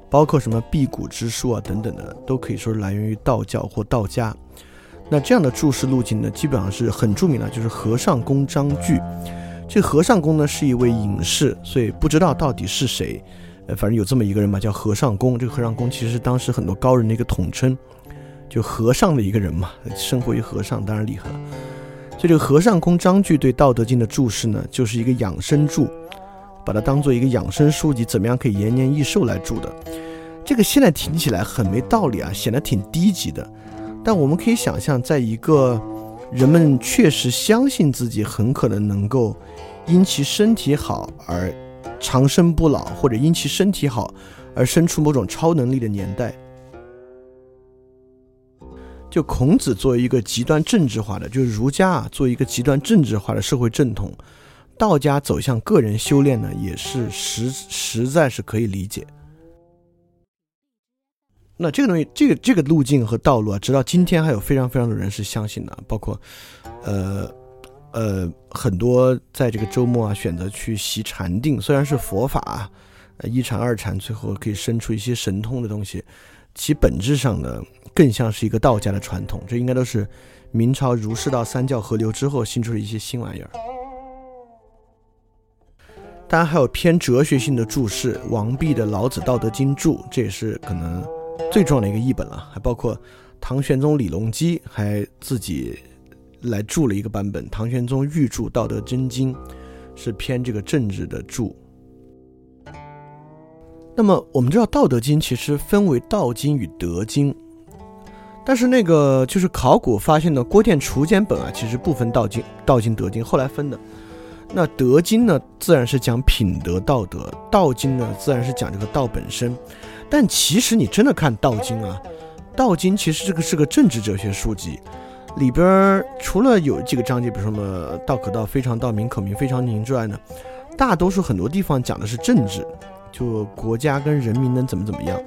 包括什么辟谷之术啊等等的，都可以说是来源于道教或道家。那这样的注释路径呢，基本上是很著名的，就是和尚公张句。这和尚公呢是一位隐士，所以不知道到底是谁。呃，反正有这么一个人吧，叫和尚公。这个和尚公其实是当时很多高人的一个统称，就和尚的一个人嘛，生活于和尚，当然厉害了。所以这个和尚公张句对《道德经》的注释呢，就是一个养生注。把它当做一个养生书籍，怎么样可以延年益寿来住的？这个现在听起来很没道理啊，显得挺低级的。但我们可以想象，在一个人们确实相信自己很可能能够因其身体好而长生不老，或者因其身体好而生出某种超能力的年代，就孔子作为一个极端政治化的，就是儒家啊，作为一个极端政治化的社会正统。道家走向个人修炼呢，也是实实在是可以理解。那这个东西，这个这个路径和道路啊，直到今天还有非常非常多人是相信的，包括，呃呃，很多在这个周末啊选择去习禅定，虽然是佛法，一禅二禅，最后可以生出一些神通的东西，其本质上呢，更像是一个道家的传统。这应该都是明朝儒释道三教合流之后新出的一些新玩意儿。当然还有偏哲学性的注释，王弼的《老子道德经注》，这也是可能最重要的一个译本了。还包括唐玄宗李隆基还自己来注了一个版本，《唐玄宗御注道德真经》，是偏这个政治的注。那么我们知道《道德经》其实分为道经与德经，但是那个就是考古发现的郭店楚简本啊，其实不分道经、道经、德经，后来分的。那德经呢，自然是讲品德道德；道经呢，自然是讲这个道本身。但其实你真的看道经啊，道经其实这个是个政治哲学书籍，里边除了有几个章节，比如说什么道可道非常道，名可名非常名之外呢，大多数很多地方讲的是政治，就国家跟人民能怎么怎么样。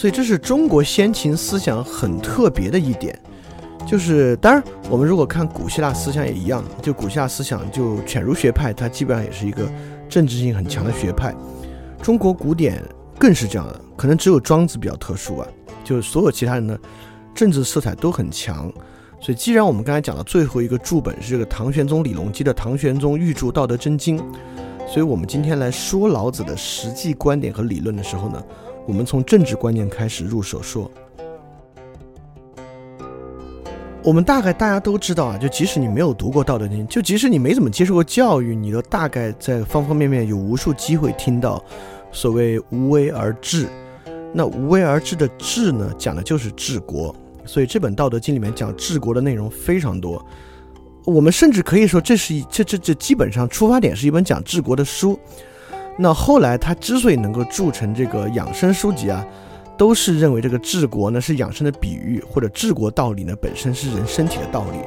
所以这是中国先秦思想很特别的一点。就是，当然，我们如果看古希腊思想也一样，就古希腊思想就犬儒学派，它基本上也是一个政治性很强的学派。中国古典更是这样的，可能只有庄子比较特殊啊，就是所有其他人的政治色彩都很强。所以，既然我们刚才讲的最后一个注本是这个唐玄宗李隆基的《唐玄宗御注道德真经》，所以我们今天来说老子的实际观点和理论的时候呢，我们从政治观念开始入手说。我们大概大家都知道啊，就即使你没有读过《道德经》，就即使你没怎么接受过教育，你都大概在方方面面有无数机会听到所谓“无为而治”。那“无为而治”的“治”呢，讲的就是治国。所以这本《道德经》里面讲治国的内容非常多。我们甚至可以说，这是一这这这基本上出发点是一本讲治国的书。那后来他之所以能够铸成这个养生书籍啊。都是认为这个治国呢是养生的比喻，或者治国道理呢本身是人身体的道理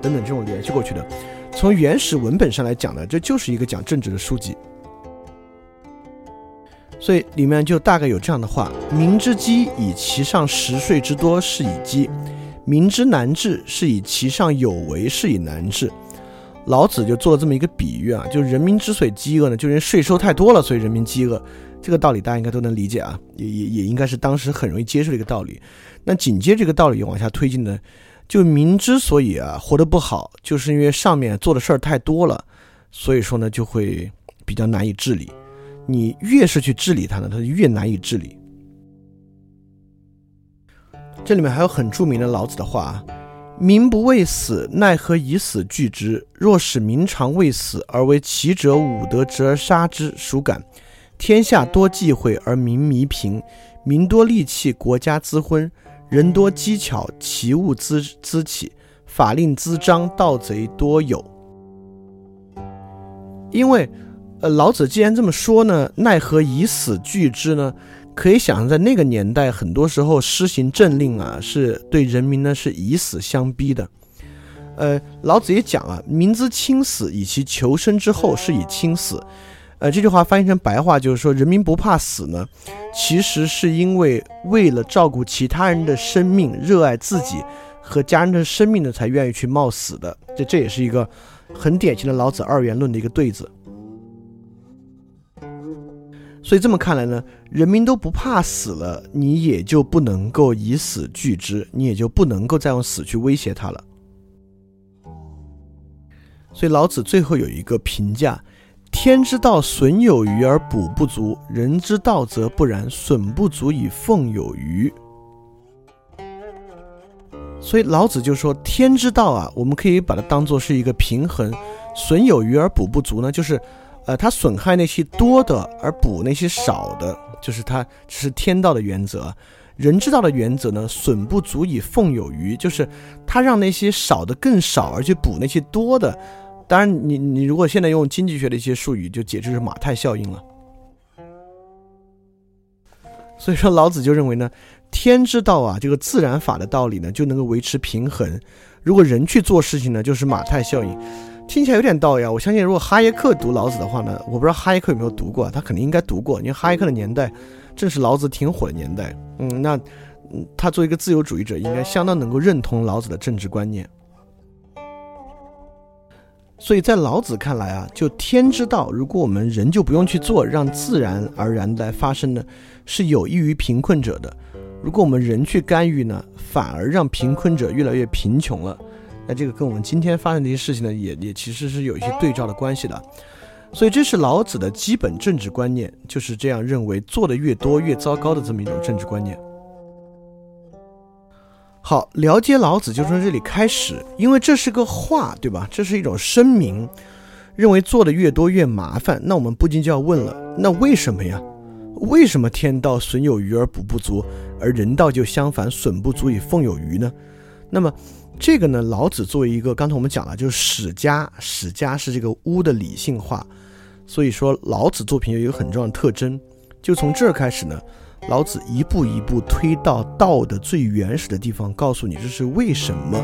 等等这种联系过去的。从原始文本上来讲呢，这就是一个讲政治的书籍。所以里面就大概有这样的话：民之饥，以其上十岁之多，是以饥；民之难治，是以其上有为，是以难治。老子就做了这么一个比喻啊，就是人民之所以饥饿呢，就是因为税收太多了，所以人民饥饿。这个道理大家应该都能理解啊，也也也应该是当时很容易接受的一个道理。那紧接这个道理往下推进呢，就民之所以啊活得不好，就是因为上面做的事儿太多了，所以说呢就会比较难以治理。你越是去治理它呢，它就越难以治理。这里面还有很著名的老子的话啊：“民不畏死，奈何以死惧之？若使民常畏死，而为奇者武德之而杀之，孰敢？天下多忌讳而民弥贫，民多利器，国家滋昏；人多机巧，奇物滋滋起，法令滋章，盗贼多有。”因为。呃，老子既然这么说呢，奈何以死惧之呢？可以想象，在那个年代，很多时候施行政令啊，是对人民呢是以死相逼的。呃，老子也讲啊，民之轻死，以其求生之后，是以轻死。呃，这句话翻译成白话就是说，人民不怕死呢，其实是因为为了照顾其他人的生命，热爱自己和家人的生命呢，才愿意去冒死的。这这也是一个很典型的老子二元论的一个对子。所以这么看来呢，人民都不怕死了，你也就不能够以死惧之，你也就不能够再用死去威胁他了。所以老子最后有一个评价：天之道，损有余而补不足；人之道则不然，损不足以奉有余。所以老子就说，天之道啊，我们可以把它当做是一个平衡，损有余而补不足呢，就是。呃，它损害那些多的，而补那些少的，就是它是天道的原则。人之道的原则呢，损不足以奉有余，就是它让那些少的更少，而去补那些多的。当然，你你如果现在用经济学的一些术语，就解释是马太效应了。所以说，老子就认为呢，天之道啊，这个自然法的道理呢，就能够维持平衡。如果人去做事情呢，就是马太效应。听起来有点道理啊！我相信，如果哈耶克读老子的话呢，我不知道哈耶克有没有读过，他肯定应该读过，因为哈耶克的年代正是老子挺火的年代。嗯，那他作为一个自由主义者，应该相当能够认同老子的政治观念。所以在老子看来啊，就天之道，如果我们人就不用去做，让自然而然来发生呢，是有益于贫困者的；如果我们人去干预呢，反而让贫困者越来越贫穷了。那这个跟我们今天发生的一些事情呢，也也其实是有一些对照的关系的，所以这是老子的基本政治观念，就是这样认为，做的越多越糟糕的这么一种政治观念。好，了解老子就从这里开始，因为这是个话，对吧？这是一种声明，认为做的越多越麻烦。那我们不禁就要问了，那为什么呀？为什么天道损有余而补不足，而人道就相反，损不足以奉有余呢？那么。这个呢，老子作为一个，刚才我们讲了，就是史家，史家是这个巫的理性化，所以说老子作品有一个很重要的特征，就从这儿开始呢，老子一步一步推到道的最原始的地方，告诉你这是为什么。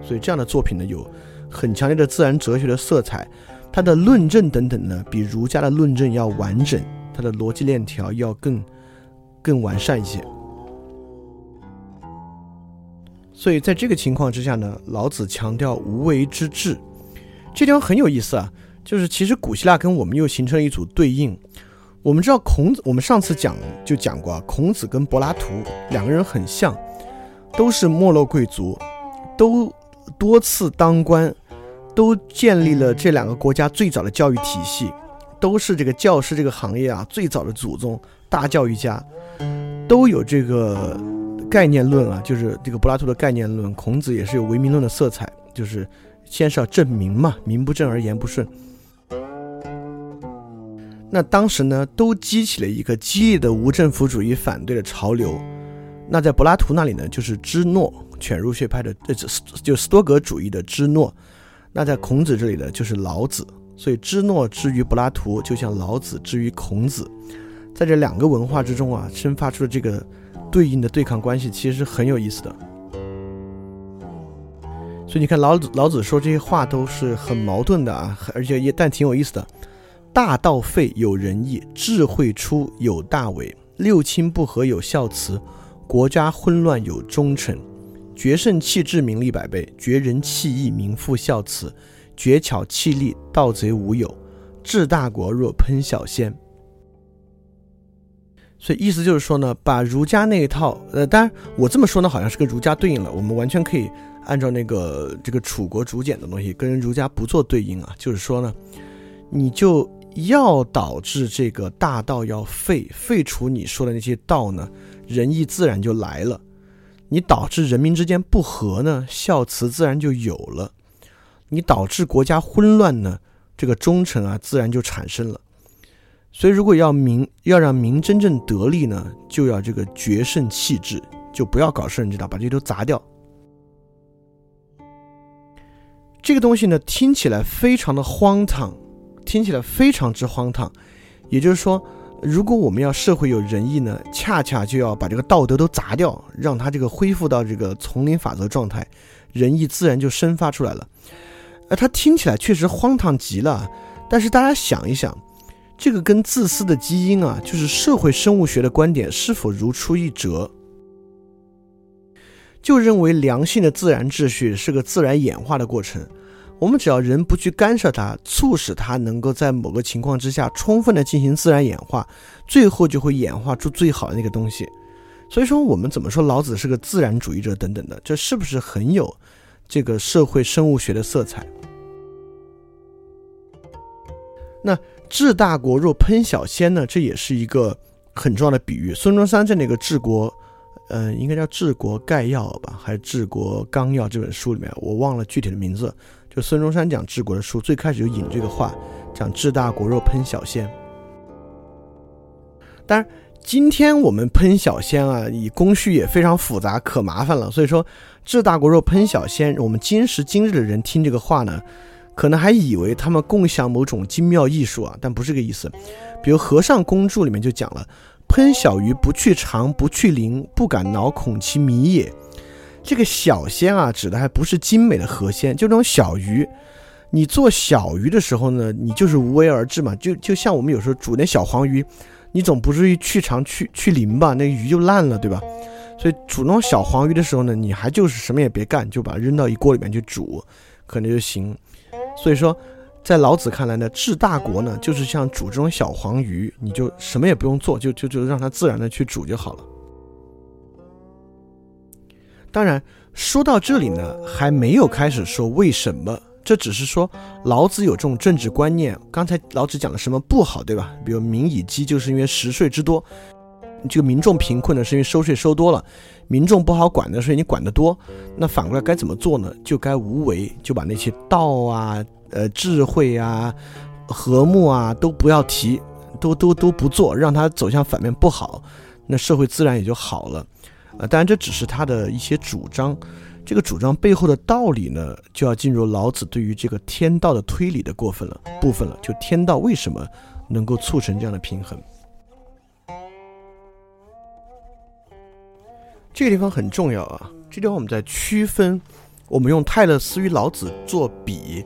所以这样的作品呢，有很强烈的自然哲学的色彩，它的论证等等呢，比儒家的论证要完整，它的逻辑链条要更更完善一些。所以在这个情况之下呢，老子强调无为之治，这地方很有意思啊。就是其实古希腊跟我们又形成了一组对应。我们知道孔子，我们上次讲就讲过啊，孔子跟柏拉图两个人很像，都是没落贵族，都多次当官，都建立了这两个国家最早的教育体系，都是这个教师这个行业啊最早的祖宗，大教育家，都有这个。概念论啊，就是这个柏拉图的概念论。孔子也是有唯名论的色彩，就是先是要正名嘛，名不正而言不顺。那当时呢，都激起了一个激烈的无政府主义反对的潮流。那在柏拉图那里呢，就是芝诺犬儒学派的，呃，就斯多格主义的芝诺。那在孔子这里呢，就是老子。所以芝诺之于柏拉图，就像老子之于孔子。在这两个文化之中啊，生发出了这个。对应的对抗关系，其实是很有意思的。所以你看，老子老子说这些话都是很矛盾的啊，而且也但挺有意思的。大道废有仁义，智慧出有大伪，六亲不和有孝慈，国家混乱有忠臣，绝圣弃智名利百倍，绝仁弃义名副孝慈，绝巧弃利盗贼无有，治大国若烹小鲜。所以意思就是说呢，把儒家那一套，呃，当然我这么说呢，好像是跟儒家对应了，我们完全可以。按照那个这个楚国竹简的东西，跟儒家不做对应啊，就是说呢，你就要导致这个大道要废，废除你说的那些道呢，仁义自然就来了；你导致人民之间不和呢，孝慈自然就有了；你导致国家混乱呢，这个忠臣啊自然就产生了。所以，如果要民要让民真正得利呢，就要这个绝圣弃智，就不要搞圣人之道，把这些都砸掉。这个东西呢，听起来非常的荒唐，听起来非常之荒唐。也就是说，如果我们要社会有仁义呢，恰恰就要把这个道德都砸掉，让它这个恢复到这个丛林法则状态，仁义自然就生发出来了。呃，它听起来确实荒唐极了。但是大家想一想，这个跟自私的基因啊，就是社会生物学的观点是否如出一辙？就认为良性的自然秩序是个自然演化的过程，我们只要人不去干涉它，促使它能够在某个情况之下充分的进行自然演化，最后就会演化出最好的那个东西。所以说，我们怎么说老子是个自然主义者等等的，这是不是很有这个社会生物学的色彩？那治大国若烹小鲜呢？这也是一个很重要的比喻。孙中山在那个治国。嗯，应该叫《治国概要》吧，还是《治国纲要》这本书里面，我忘了具体的名字。就孙中山讲治国的书，最开始就引这个话，讲治大国若烹小鲜。当然，今天我们烹小鲜啊，以工序也非常复杂，可麻烦了。所以说，治大国若烹小鲜，我们今时今日的人听这个话呢，可能还以为他们共享某种精妙艺术啊，但不是这个意思。比如《和尚公注》里面就讲了。烹小鱼不去肠不去鳞，不敢挠恐其迷也。这个小鲜啊，指的还不是精美的河鲜，就那种小鱼。你做小鱼的时候呢，你就是无为而治嘛。就就像我们有时候煮那小黄鱼，你总不至于去肠去去鳞吧，那鱼就烂了，对吧？所以煮那种小黄鱼的时候呢，你还就是什么也别干，就把它扔到一锅里面去煮，可能就行。所以说。在老子看来呢，治大国呢，就是像煮这种小黄鱼，你就什么也不用做，就就就让它自然的去煮就好了。当然，说到这里呢，还没有开始说为什么，这只是说老子有这种政治观念。刚才老子讲了什么不好，对吧？比如民以饥，就是因为食税之多；这个民众贫困呢，是因为收税收多了；民众不好管的，是因为你管得多。那反过来该怎么做呢？就该无为，就把那些道啊。呃，智慧啊，和睦啊，都不要提，都都都不做，让他走向反面不好，那社会自然也就好了。呃，当然这只是他的一些主张，这个主张背后的道理呢，就要进入老子对于这个天道的推理的过分了部分了。就天道为什么能够促成这样的平衡？这个地方很重要啊，这地方我们在区分，我们用泰勒斯与老子做比。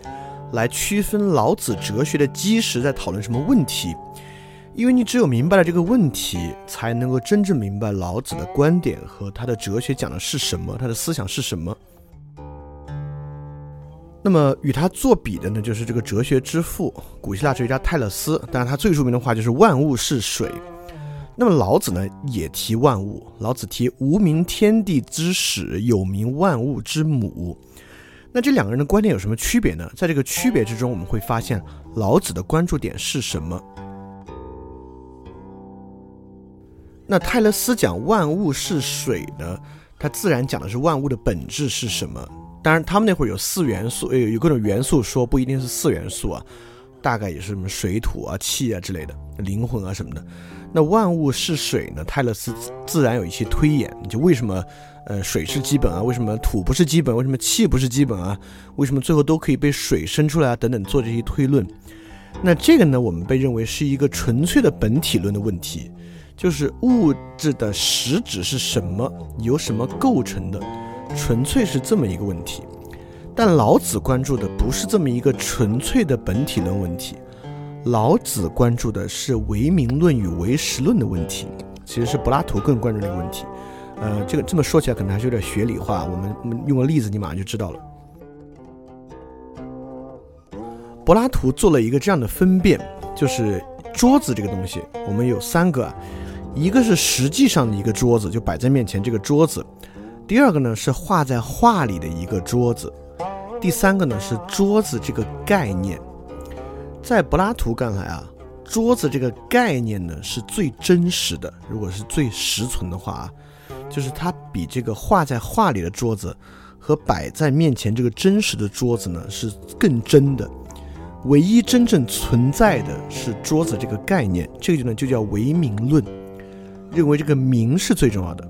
来区分老子哲学的基石在讨论什么问题，因为你只有明白了这个问题，才能够真正明白老子的观点和他的哲学讲的是什么，他的思想是什么。那么与他作比的呢，就是这个哲学之父古希腊哲学家泰勒斯，当然他最著名的话就是“万物是水”。那么老子呢也提万物，老子提“无名天地之始，有名万物之母”。那这两个人的观点有什么区别呢？在这个区别之中，我们会发现老子的关注点是什么？那泰勒斯讲万物是水呢？他自然讲的是万物的本质是什么？当然，他们那会儿有四元素，有有各种元素说，不一定是四元素啊，大概也是什么水土啊、气啊之类的，灵魂啊什么的。那万物是水呢？泰勒斯自然有一些推演，就为什么？呃，水是基本啊，为什么土不是基本？为什么气不是基本啊？为什么最后都可以被水生出来啊？等等，做这些推论。那这个呢，我们被认为是一个纯粹的本体论的问题，就是物质的实质是什么，由什么构成的，纯粹是这么一个问题。但老子关注的不是这么一个纯粹的本体论问题，老子关注的是唯名论与唯实论的问题，其实是柏拉图更关注这个问题。呃，这个这么说起来可能还是有点学理化，我们我们用个例子，你马上就知道了。柏拉图做了一个这样的分辨，就是桌子这个东西，我们有三个，一个是实际上的一个桌子，就摆在面前这个桌子；第二个呢是画在画里的一个桌子；第三个呢是桌子这个概念。在柏拉图看来啊，桌子这个概念呢是最真实的，如果是最实存的话啊，就是它比这个画在画里的桌子和摆在面前这个真实的桌子呢是更真的。唯一真正存在的是桌子这个概念，这个呢就叫唯名论，认为这个名是最重要的。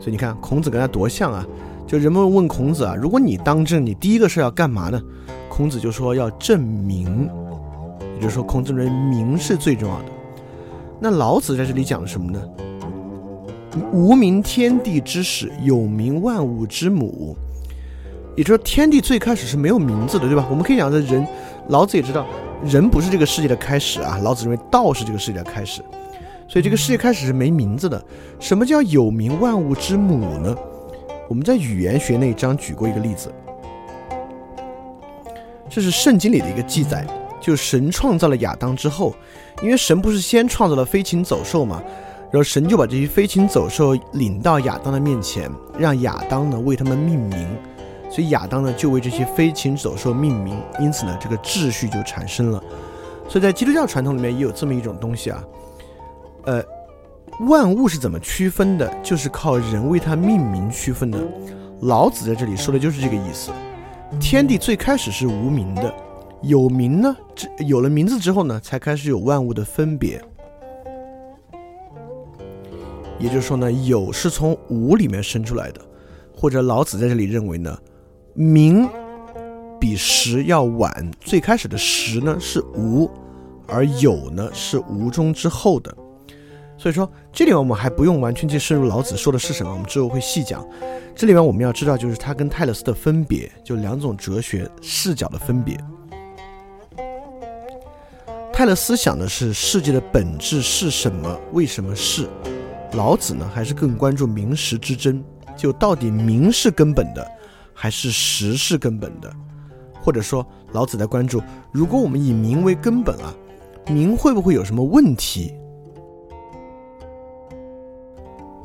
所以你看，孔子跟他多像啊！就人们问孔子啊，如果你当政，你第一个事要干嘛呢？孔子就说要正名，也就是说，孔子认为名是最重要的。那老子在这里讲什么呢？无名，天地之始；有名，万物之母。也就是说，天地最开始是没有名字的，对吧？我们可以讲，这人，老子也知道，人不是这个世界的开始啊。老子认为道是这个世界的开始，所以这个世界开始是没名字的。什么叫有名万物之母呢？我们在语言学那一章举过一个例子，这是圣经里的一个记载，就神创造了亚当之后，因为神不是先创造了飞禽走兽嘛，然后神就把这些飞禽走兽领到亚当的面前，让亚当呢为他们命名。所以亚当呢就为这些飞禽走兽命名，因此呢这个秩序就产生了。所以在基督教传统里面也有这么一种东西啊，呃，万物是怎么区分的？就是靠人为它命名区分的。老子在这里说的就是这个意思。天地最开始是无名的，有名呢，这有了名字之后呢，才开始有万物的分别。也就是说呢，有是从无里面生出来的，或者老子在这里认为呢。名比实要晚，最开始的实呢是无，而有呢是无中之后的。所以说这里面我们还不用完全去深入老子说的是什么，我们之后会细讲。这里面我们要知道就是他跟泰勒斯的分别，就两种哲学视角的分别。泰勒斯想的是世界的本质是什么，为什么是？老子呢还是更关注名实之争，就到底名是根本的。还是实是根本的，或者说老子在关注，如果我们以名为根本啊，名会不会有什么问题？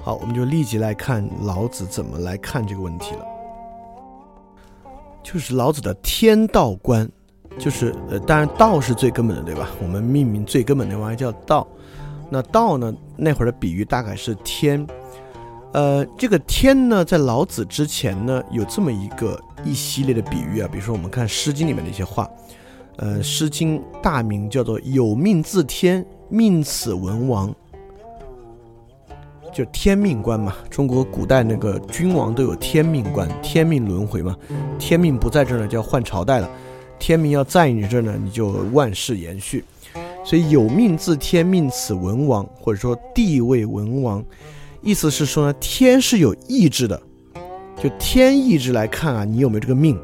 好，我们就立即来看老子怎么来看这个问题了。就是老子的天道观，就是呃，当然道是最根本的，对吧？我们命名最根本的玩意叫道，那道呢？那会儿的比喻大概是天。呃，这个天呢，在老子之前呢，有这么一个一系列的比喻啊，比如说我们看《诗经》里面的一些话，呃，《诗经》大名叫做“有命自天，命此文王”，就天命观嘛。中国古代那个君王都有天命观，天命轮回嘛。天命不在这儿呢，就要换朝代了；天命要在你这儿呢，你就万世延续。所以“有命自天，命此文王”，或者说地位文王。意思是说呢，天是有意志的，就天意志来看啊，你有没有这个命？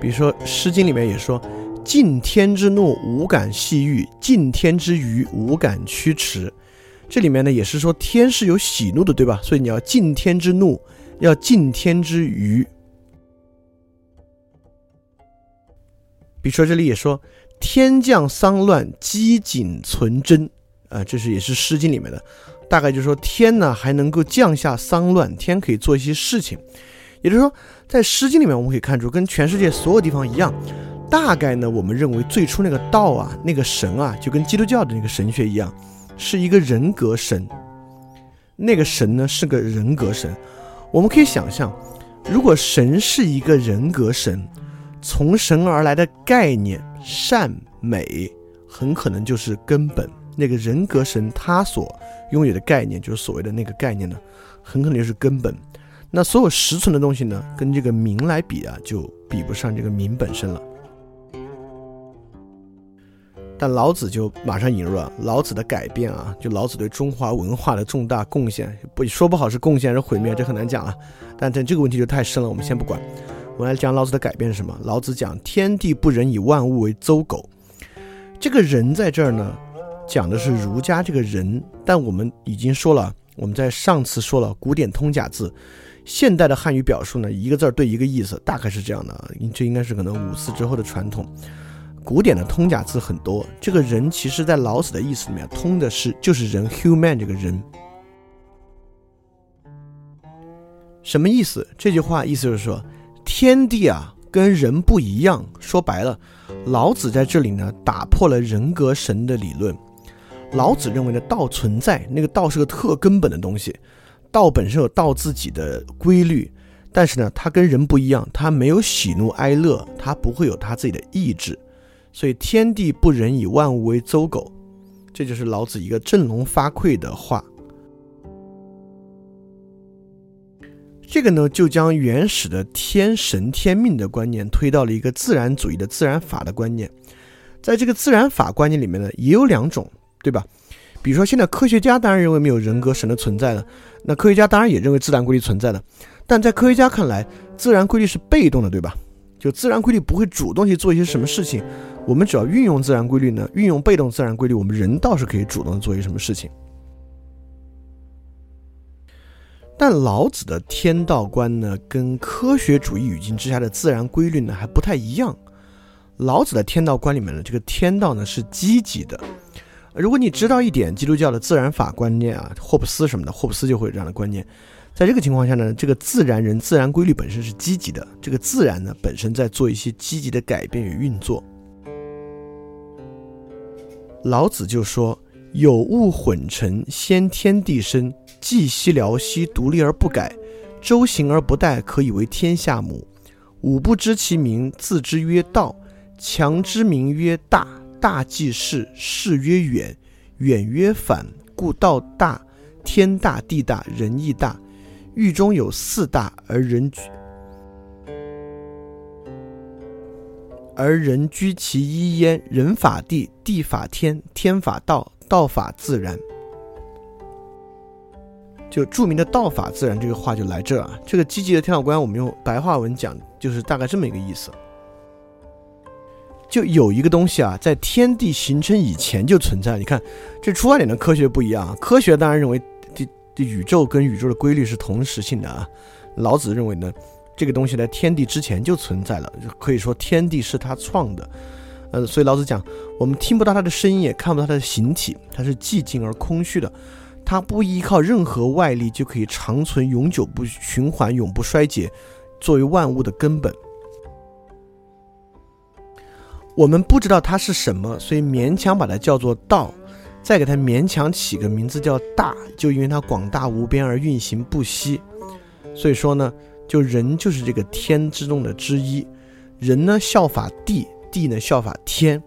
比如说《诗经》里面也说：“敬天之怒，无感细欲；敬天之余，无感驱驰。”这里面呢，也是说天是有喜怒的，对吧？所以你要敬天之怒，要敬天之余。比如说这里也说：“天降丧乱，积谨存真。”啊，这是也是《诗经》里面的，大概就是说天呢还能够降下丧乱，天可以做一些事情。也就是说，在《诗经》里面，我们可以看出，跟全世界所有地方一样，大概呢，我们认为最初那个道啊，那个神啊，就跟基督教的那个神学一样，是一个人格神。那个神呢是个人格神。我们可以想象，如果神是一个人格神，从神而来的概念善美，很可能就是根本。那个人格神他所拥有的概念，就是所谓的那个概念呢，很可能就是根本。那所有实存的东西呢，跟这个名来比啊，就比不上这个名本身了。但老子就马上引入了老子的改变啊，就老子对中华文化的重大贡献，不说不好是贡献还是毁灭，这很难讲啊。但但这个问题就太深了，我们先不管。我们来讲老子的改变是什么？老子讲天地不仁，以万物为刍狗。这个人在这儿呢，讲的是儒家这个人。但我们已经说了，我们在上次说了古典通假字，现代的汉语表述呢，一个字儿对一个意思，大概是这样的。这应该是可能五四之后的传统。古典的通假字很多，这个人其实在老子的意思里面，通的是就是人，human 这个人，什么意思？这句话意思就是说，天地啊跟人不一样。说白了，老子在这里呢打破了人格神的理论。老子认为呢，道存在，那个道是个特根本的东西，道本身有道自己的规律，但是呢，它跟人不一样，它没有喜怒哀乐，它不会有它自己的意志。所以天地不仁，以万物为刍狗，这就是老子一个振聋发聩的话。这个呢，就将原始的天神天命的观念推到了一个自然主义的自然法的观念。在这个自然法观念里面呢，也有两种，对吧？比如说，现在科学家当然认为没有人格神的存在了，那科学家当然也认为自然规律存在的。但在科学家看来，自然规律是被动的，对吧？就自然规律不会主动去做一些什么事情。我们只要运用自然规律呢，运用被动自然规律，我们人倒是可以主动做一些什么事情。但老子的天道观呢，跟科学主义语境之下的自然规律呢还不太一样。老子的天道观里面呢，这个天道呢是积极的。如果你知道一点基督教的自然法观念啊，霍布斯什么的，霍布斯就会有这样的观念。在这个情况下呢，这个自然人自然规律本身是积极的，这个自然呢本身在做一些积极的改变与运作。老子就说：“有物混成，先天地生，寂兮寥兮，独立而不改，周行而不殆，可以为天下母。吾不知其名，自知曰道。强之名曰大，大即是，是曰远，远曰反。故道大，天大地大人亦大。狱中有四大，而人居。”而人居其一焉，人法地，地法天，天法道，道法自然。就著名的“道法自然”这个话就来这啊。这个积极的天道观，我们用白话文讲，就是大概这么一个意思。就有一个东西啊，在天地形成以前就存在。你看，这出发点的科学不一样啊。科学当然认为，这宇宙跟宇宙的规律是同时性的啊。老子认为呢。这个东西在天地之前就存在了，可以说天地是他创的。呃，所以老子讲，我们听不到他的声音，也看不到他的形体，它是寂静而空虚的，它不依靠任何外力就可以长存、永久不循环、永不衰竭，作为万物的根本。我们不知道它是什么，所以勉强把它叫做道，再给它勉强起个名字叫大，就因为它广大无边而运行不息。所以说呢。就人就是这个天之中的之一，人呢效法地，地呢效法天，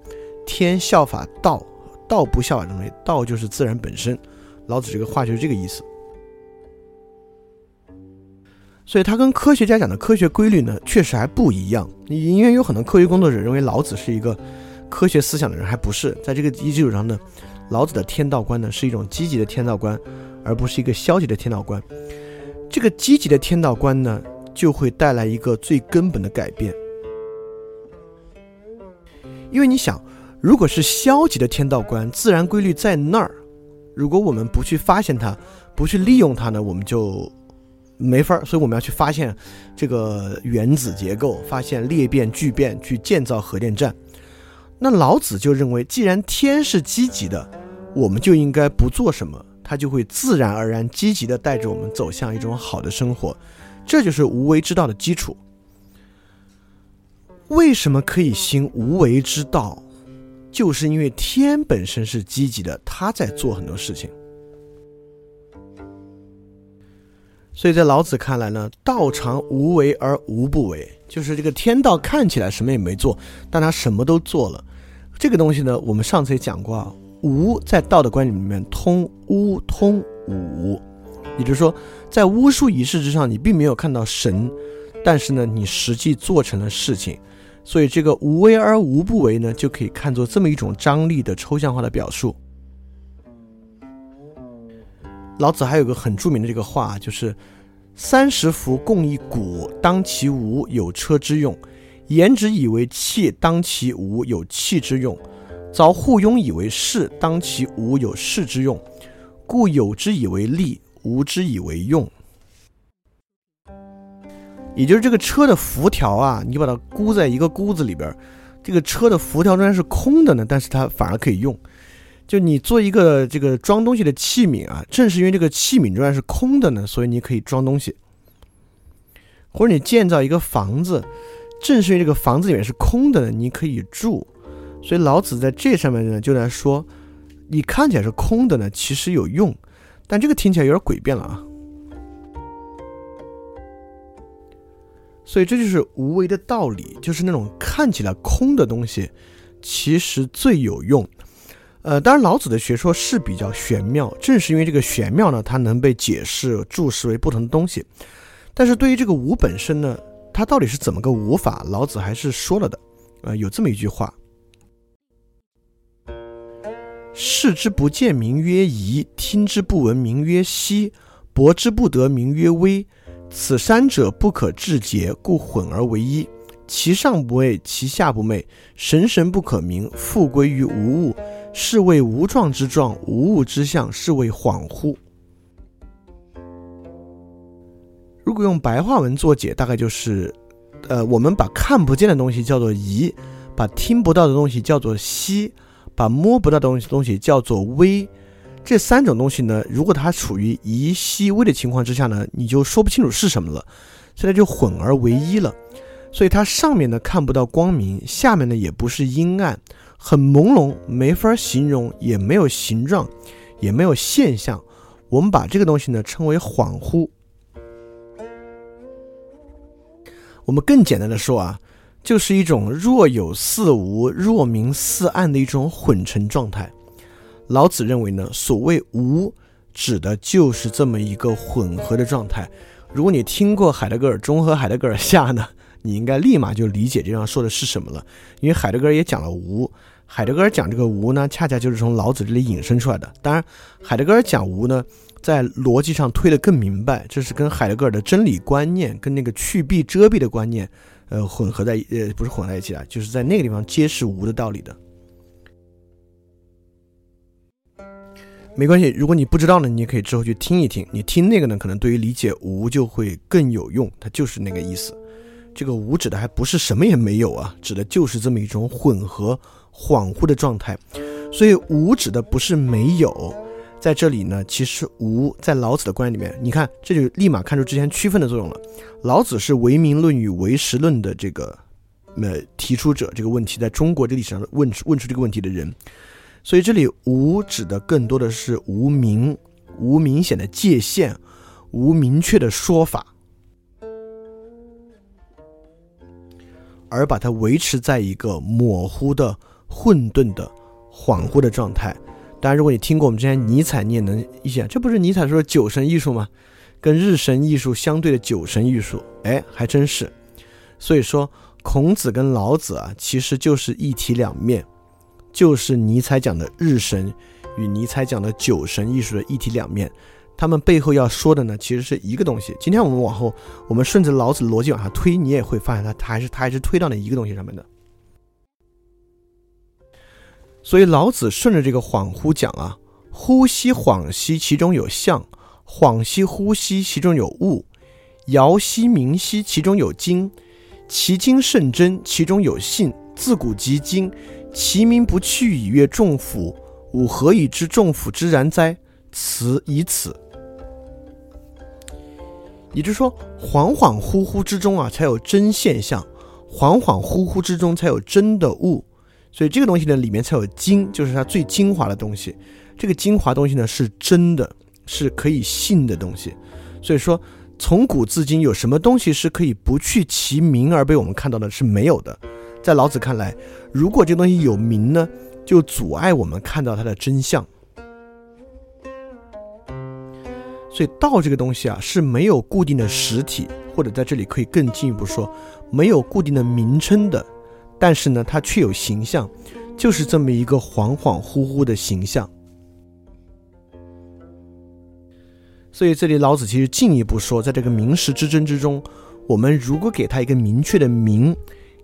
天效法道，道不效法人为，道就是自然本身。老子这个话就是这个意思。所以他跟科学家讲的科学规律呢，确实还不一样。因为有很多科学工作者认为老子是一个科学思想的人，还不是。在这个基础上呢，老子的天道观呢是一种积极的天道观，而不是一个消极的天道观。这个积极的天道观呢，就会带来一个最根本的改变。因为你想，如果是消极的天道观，自然规律在那儿，如果我们不去发现它，不去利用它呢，我们就没法儿。所以我们要去发现这个原子结构，发现裂变聚变，去建造核电站。那老子就认为，既然天是积极的，我们就应该不做什么。它就会自然而然、积极的带着我们走向一种好的生活，这就是无为之道的基础。为什么可以行无为之道？就是因为天本身是积极的，它在做很多事情。所以在老子看来呢，道常无为而无不为，就是这个天道看起来什么也没做，但他什么都做了。这个东西呢，我们上次也讲过啊。无在道的观念里面通巫通武，也就是说，在巫术仪式之上，你并没有看到神，但是呢，你实际做成了事情，所以这个无为而无不为呢，就可以看作这么一种张力的抽象化的表述。老子还有个很著名的这个话，就是“三十辐共一毂，当其无，有车之用；言之以为器，当其无，有器之用；凿户庸以为室，当其无，有室之用。故有之以为利，无之以为用。”也就是这个车的辐条啊，你把它箍在一个箍子里边，这个车的辐条虽然是空的呢，但是它反而可以用。就你做一个这个装东西的器皿啊，正是因为这个器皿中间是空的呢，所以你可以装东西。或者你建造一个房子，正是因为这个房子里面是空的呢，你可以住。所以老子在这上面呢，就在说，你看起来是空的呢，其实有用。但这个听起来有点诡辩了啊。所以这就是无为的道理，就是那种看起来空的东西，其实最有用。呃，当然，老子的学说是比较玄妙，正是因为这个玄妙呢，它能被解释、注释为不同的东西。但是对于这个无本身呢，它到底是怎么个无法，老子还是说了的。呃，有这么一句话：“视之不见，名曰夷；听之不闻，名曰希；博之不得，名曰微。此三者，不可致诘，故混而为一。其上不昧，其下不昧，神神不可名，复归于无物。”是谓无状之状，无物之象，是谓恍惚。如果用白话文做解，大概就是，呃，我们把看不见的东西叫做疑，把听不到的东西叫做希，把摸不到的东西东西叫做微。这三种东西呢，如果它处于疑、息、微的情况之下呢，你就说不清楚是什么了，现在就混而为一了。所以它上面呢看不到光明，下面呢也不是阴暗。很朦胧，没法形容，也没有形状，也没有现象。我们把这个东西呢称为恍惚。我们更简单的说啊，就是一种若有似无、若明似暗的一种混成状态。老子认为呢，所谓无，指的就是这么一个混合的状态。如果你听过海德格尔中和海德格尔下呢？你应该立马就理解这样说的是什么了，因为海德格尔也讲了无，海德格尔讲这个无呢，恰恰就是从老子这里引申出来的。当然，海德格尔讲无呢，在逻辑上推得更明白，这是跟海德格尔的真理观念跟那个去蔽遮蔽的观念，呃，混合在呃不是混在一起啊，就是在那个地方揭示无的道理的。没关系，如果你不知道呢，你也可以之后去听一听，你听那个呢，可能对于理解无就会更有用，它就是那个意思。这个无指的还不是什么也没有啊，指的就是这么一种混合、恍惚的状态。所以无指的不是没有，在这里呢，其实无在老子的观念里面，你看这就立马看出之前区分的作用了。老子是唯名论与唯实论的这个呃提出者，这个问题在中国这历史上问问出这个问题的人。所以这里无指的更多的是无明、无明显的界限、无明确的说法。而把它维持在一个模糊的、混沌的、恍惚的状态。当然，如果你听过我们之前尼采，你也能一想，这不是尼采说的酒神艺术吗？跟日神艺术相对的酒神艺术，哎，还真是。所以说，孔子跟老子啊，其实就是一体两面，就是尼采讲的日神与尼采讲的酒神艺术的一体两面。他们背后要说的呢，其实是一个东西。今天我们往后，我们顺着老子逻辑往下推，你也会发现，他他还是他还是推到那一个东西上面的。所以老子顺着这个恍惚讲啊，呼吸恍兮，其中有象；恍兮呼吸，其中有物；摇兮鸣兮，其中有精；其精甚真，其中有信。自古及今，其名不去，以阅众甫。吾何以知众甫之然哉？此以此。也就是说，恍恍惚惚之中啊，才有真现象；恍恍惚惚之中，才有真的物。所以这个东西呢，里面才有精，就是它最精华的东西。这个精华东西呢，是真的，是可以信的东西。所以说，从古至今，有什么东西是可以不去其名而被我们看到的？是没有的。在老子看来，如果这东西有名呢，就阻碍我们看到它的真相。所以道这个东西啊是没有固定的实体，或者在这里可以更进一步说，没有固定的名称的，但是呢，它却有形象，就是这么一个恍恍惚惚的形象。所以这里老子其实进一步说，在这个名实之争之中，我们如果给他一个明确的名，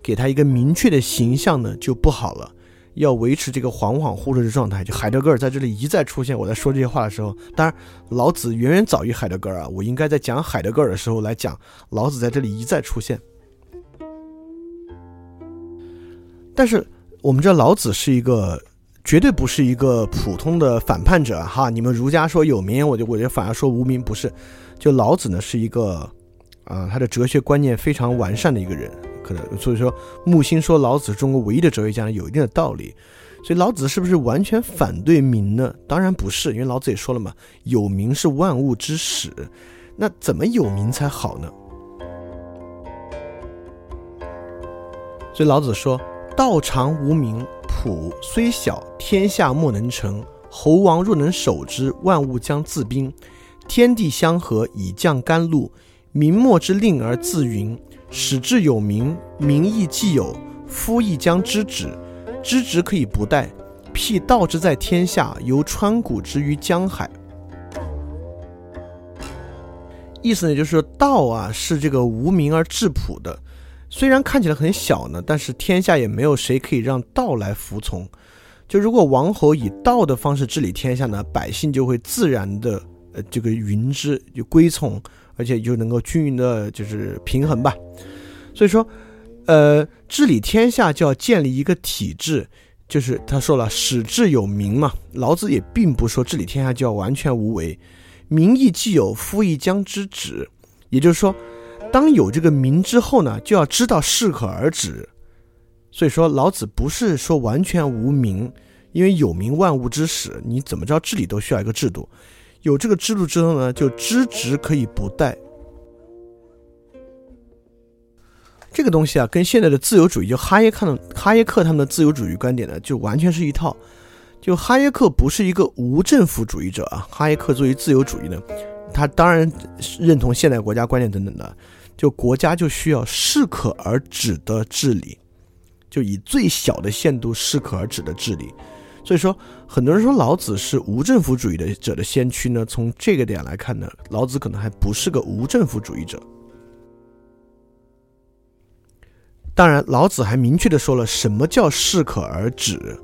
给他一个明确的形象呢，就不好了。要维持这个恍恍惚惚的状态。就海德格尔在这里一再出现，我在说这些话的时候，当然老子远远早于海德格尔啊。我应该在讲海德格尔的时候来讲老子在这里一再出现。但是我们知道老子是一个绝对不是一个普通的反叛者哈。你们儒家说有名，我就我就反而说无名不是。就老子呢是一个啊，他的哲学观念非常完善的一个人。可能所以说木心说老子是中国唯一的哲学家，有一定的道理。所以老子是不是完全反对名呢？当然不是，因为老子也说了嘛，有名是万物之始。那怎么有名才好呢？所以老子说。道常无名，朴虽小，天下莫能成。侯王若能守之，万物将自宾。天地相合，以降甘露。明末之令而自云，使至有名，名亦既有，夫亦将知止。知止可以不殆。辟道之在天下，由川谷之于江海。意思呢，就是说道啊，是这个无名而质朴的。虽然看起来很小呢，但是天下也没有谁可以让道来服从。就如果王侯以道的方式治理天下呢，百姓就会自然的呃这个云之就归从，而且就能够均匀的就是平衡吧。所以说，呃，治理天下就要建立一个体制，就是他说了，使治有名嘛。老子也并不说治理天下就要完全无为，民意既有，夫亦将之止。也就是说。当有这个名之后呢，就要知道适可而止。所以说，老子不是说完全无名，因为有名万物之始，你怎么着治理都需要一个制度。有这个制度之后呢，就知止可以不殆。这个东西啊，跟现在的自由主义，就哈耶克的哈耶克他们的自由主义观点呢，就完全是一套。就哈耶克不是一个无政府主义者啊，哈耶克作为自由主义呢，他当然认同现代国家观念等等的。就国家就需要适可而止的治理，就以最小的限度适可而止的治理。所以说，很多人说老子是无政府主义的者的先驱呢。从这个点来看呢，老子可能还不是个无政府主义者。当然，老子还明确的说了什么叫适可而止，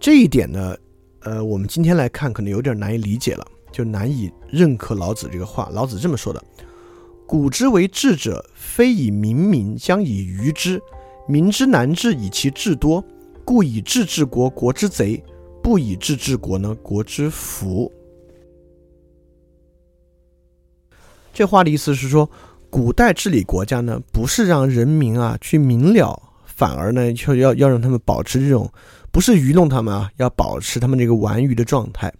这一点呢，呃，我们今天来看可能有点难以理解了，就难以认可老子这个话。老子这么说的。古之为治者，非以民民，将以愚之。民之难治，以其智多，故以智治国，国之贼；不以智治国呢，国之福。这话的意思是说，古代治理国家呢，不是让人民啊去明了，反而呢，就要要让他们保持这种，不是愚弄他们啊，要保持他们这个玩愚的状态。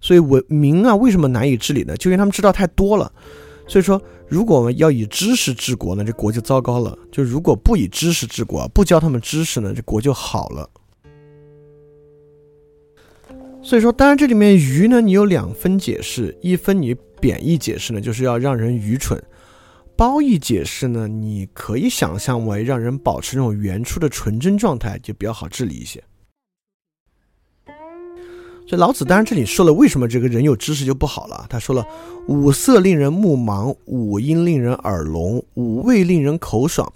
所以文民啊，为什么难以治理呢？就因为他们知道太多了。所以说，如果我们要以知识治国呢，这国就糟糕了；就如果不以知识治国，不教他们知识呢，这国就好了。所以说，当然这里面愚呢，你有两分解释：一分你贬义解释呢，就是要让人愚蠢；褒义解释呢，你可以想象为让人保持那种原初的纯真状态，就比较好治理一些。这老子当然这里说了，为什么这个人有知识就不好了？他说了，五色令人目盲，五音令人耳聋，五味令人口爽，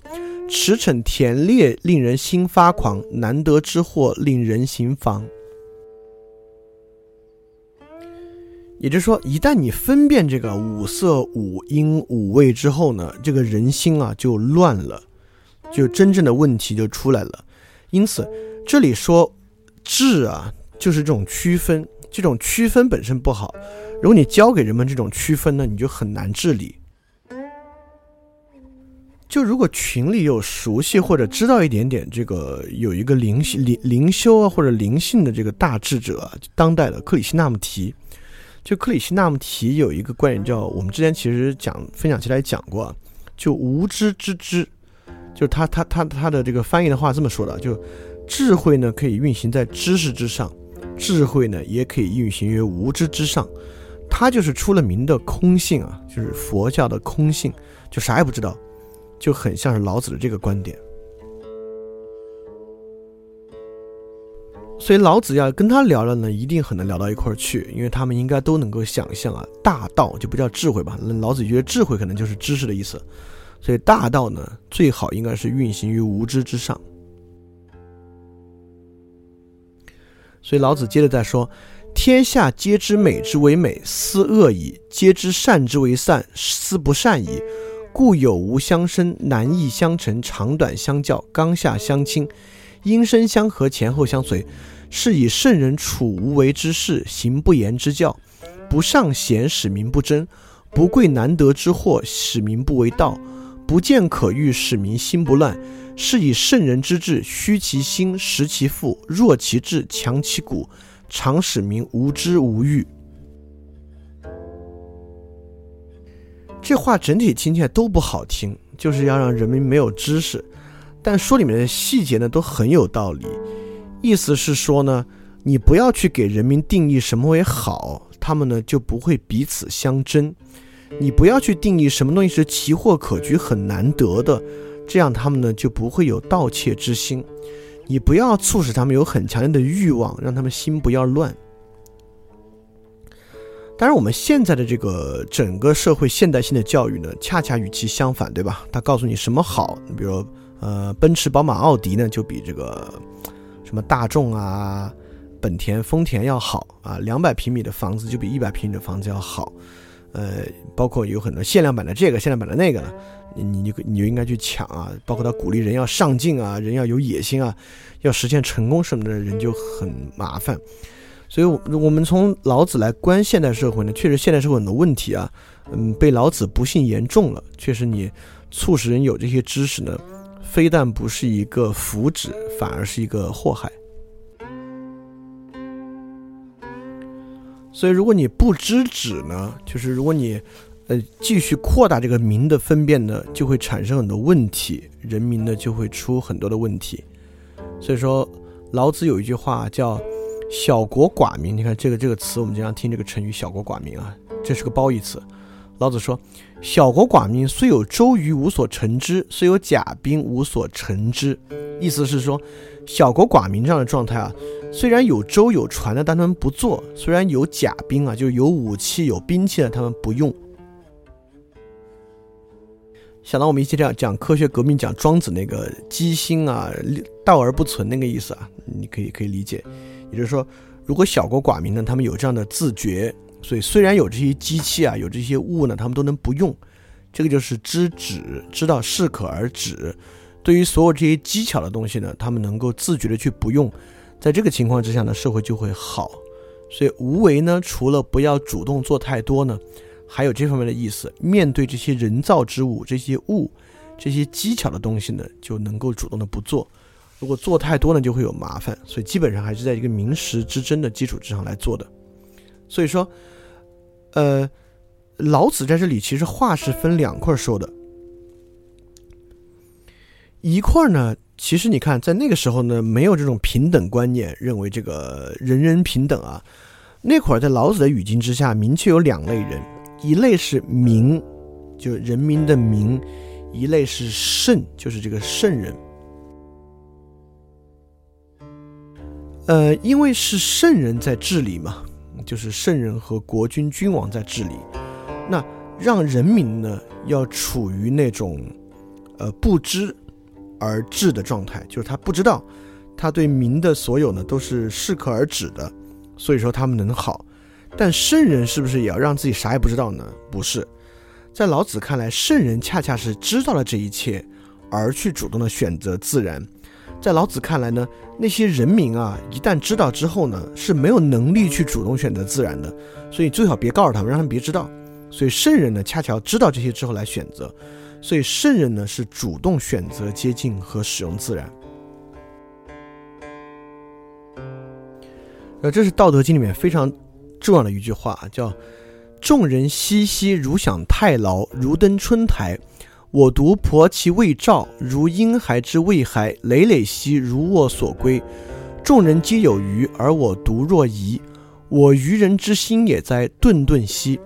驰骋田猎令人心发狂，难得之货令人心慌。也就是说，一旦你分辨这个五色、五音、五味之后呢，这个人心啊就乱了，就真正的问题就出来了。因此，这里说智啊。就是这种区分，这种区分本身不好。如果你教给人们这种区分呢，你就很难治理。就如果群里有熟悉或者知道一点点这个有一个灵灵灵修啊或者灵性的这个大智者，当代的克里希纳穆提，就克里希纳穆提有一个观点叫，我们之前其实讲分享起来讲过，就无知之知，就是他他他他的这个翻译的话这么说的，就智慧呢可以运行在知识之上。智慧呢，也可以运行于无知之上，他就是出了名的空性啊，就是佛教的空性，就啥也不知道，就很像是老子的这个观点。所以老子要跟他聊了呢，一定很能聊到一块儿去，因为他们应该都能够想象啊，大道就不叫智慧吧？老子觉得智慧可能就是知识的意思，所以大道呢，最好应该是运行于无知之上。所以老子接着再说：“天下皆知美之为美，斯恶已；皆知善之为善，斯不善已。故有无相生，难易相成，长短相较，刚下相倾，音声相和，前后相随。是以圣人处无为之事，行不言之教，不尚贤，使民不争；不贵难得之货，使民不为盗；不见可欲，使民心不乱。”是以圣人之治，虚其心，实其腹，弱其志，强其骨，常使民无知无欲。这话整体听起来都不好听，就是要让人民没有知识。但说里面的细节呢，都很有道理。意思是说呢，你不要去给人民定义什么为好，他们呢就不会彼此相争。你不要去定义什么东西是奇货可居、很难得的。这样他们呢就不会有盗窃之心，你不要促使他们有很强烈的欲望，让他们心不要乱。当然，我们现在的这个整个社会现代性的教育呢，恰恰与其相反，对吧？他告诉你什么好，你比如呃，奔驰、宝马、奥迪呢，就比这个什么大众啊、本田、丰田要好啊，两百平米的房子就比一百平米的房子要好。呃，包括有很多限量版的这个，限量版的那个呢，你你就你就应该去抢啊！包括他鼓励人要上进啊，人要有野心啊，要实现成功什么的人就很麻烦。所以，我我们从老子来观现代社会呢，确实现代社会很多问题啊，嗯，被老子不幸言中了。确实，你促使人有这些知识呢，非但不是一个福祉，反而是一个祸害。所以，如果你不知止呢，就是如果你，呃，继续扩大这个民的分辨呢，就会产生很多问题，人民呢就会出很多的问题。所以说，老子有一句话叫“小国寡民”。你看这个这个词，我们经常听这个成语“小国寡民”啊，这是个褒义词。老子说：“小国寡民，虽有周瑜，无所成之；虽有甲兵，无所成之。”意思是说，小国寡民这样的状态啊。虽然有舟有船的，但他们不做；虽然有甲兵啊，就是有武器有兵器的，他们不用。想到我们一起这样讲科学革命，讲庄子那个机心啊，道而不存那个意思啊，你可以可以理解。也就是说，如果小国寡民呢，他们有这样的自觉，所以虽然有这些机器啊，有这些物呢，他们都能不用。这个就是知止，知道适可而止。对于所有这些技巧的东西呢，他们能够自觉的去不用。在这个情况之下呢，社会就会好。所以无为呢，除了不要主动做太多呢，还有这方面的意思。面对这些人造之物、这些物、这些技巧的东西呢，就能够主动的不做。如果做太多呢，就会有麻烦。所以基本上还是在一个名实之争的基础之上来做的。所以说，呃，老子在这里其实话是分两块说的，一块呢。其实你看，在那个时候呢，没有这种平等观念，认为这个人人平等啊。那会儿在老子的语境之下，明确有两类人，一类是民，就人民的民；一类是圣，就是这个圣人。呃，因为是圣人在治理嘛，就是圣人和国君、君王在治理，那让人民呢要处于那种呃不知。而治的状态，就是他不知道，他对民的所有呢都是适可而止的，所以说他们能好。但圣人是不是也要让自己啥也不知道呢？不是，在老子看来，圣人恰恰是知道了这一切，而去主动的选择自然。在老子看来呢，那些人民啊，一旦知道之后呢，是没有能力去主动选择自然的，所以最好别告诉他们，让他们别知道。所以圣人呢，恰巧知道这些之后来选择。所以圣人呢是主动选择接近和使用自然，呃，这是《道德经》里面非常重要的一句话，叫“众人熙熙，如享太牢，如登春台；我独泊其未兆，如婴孩之未孩，累累兮，如我所归。众人皆有余，而我独若遗。我愚人之心也哉，顿顿兮。”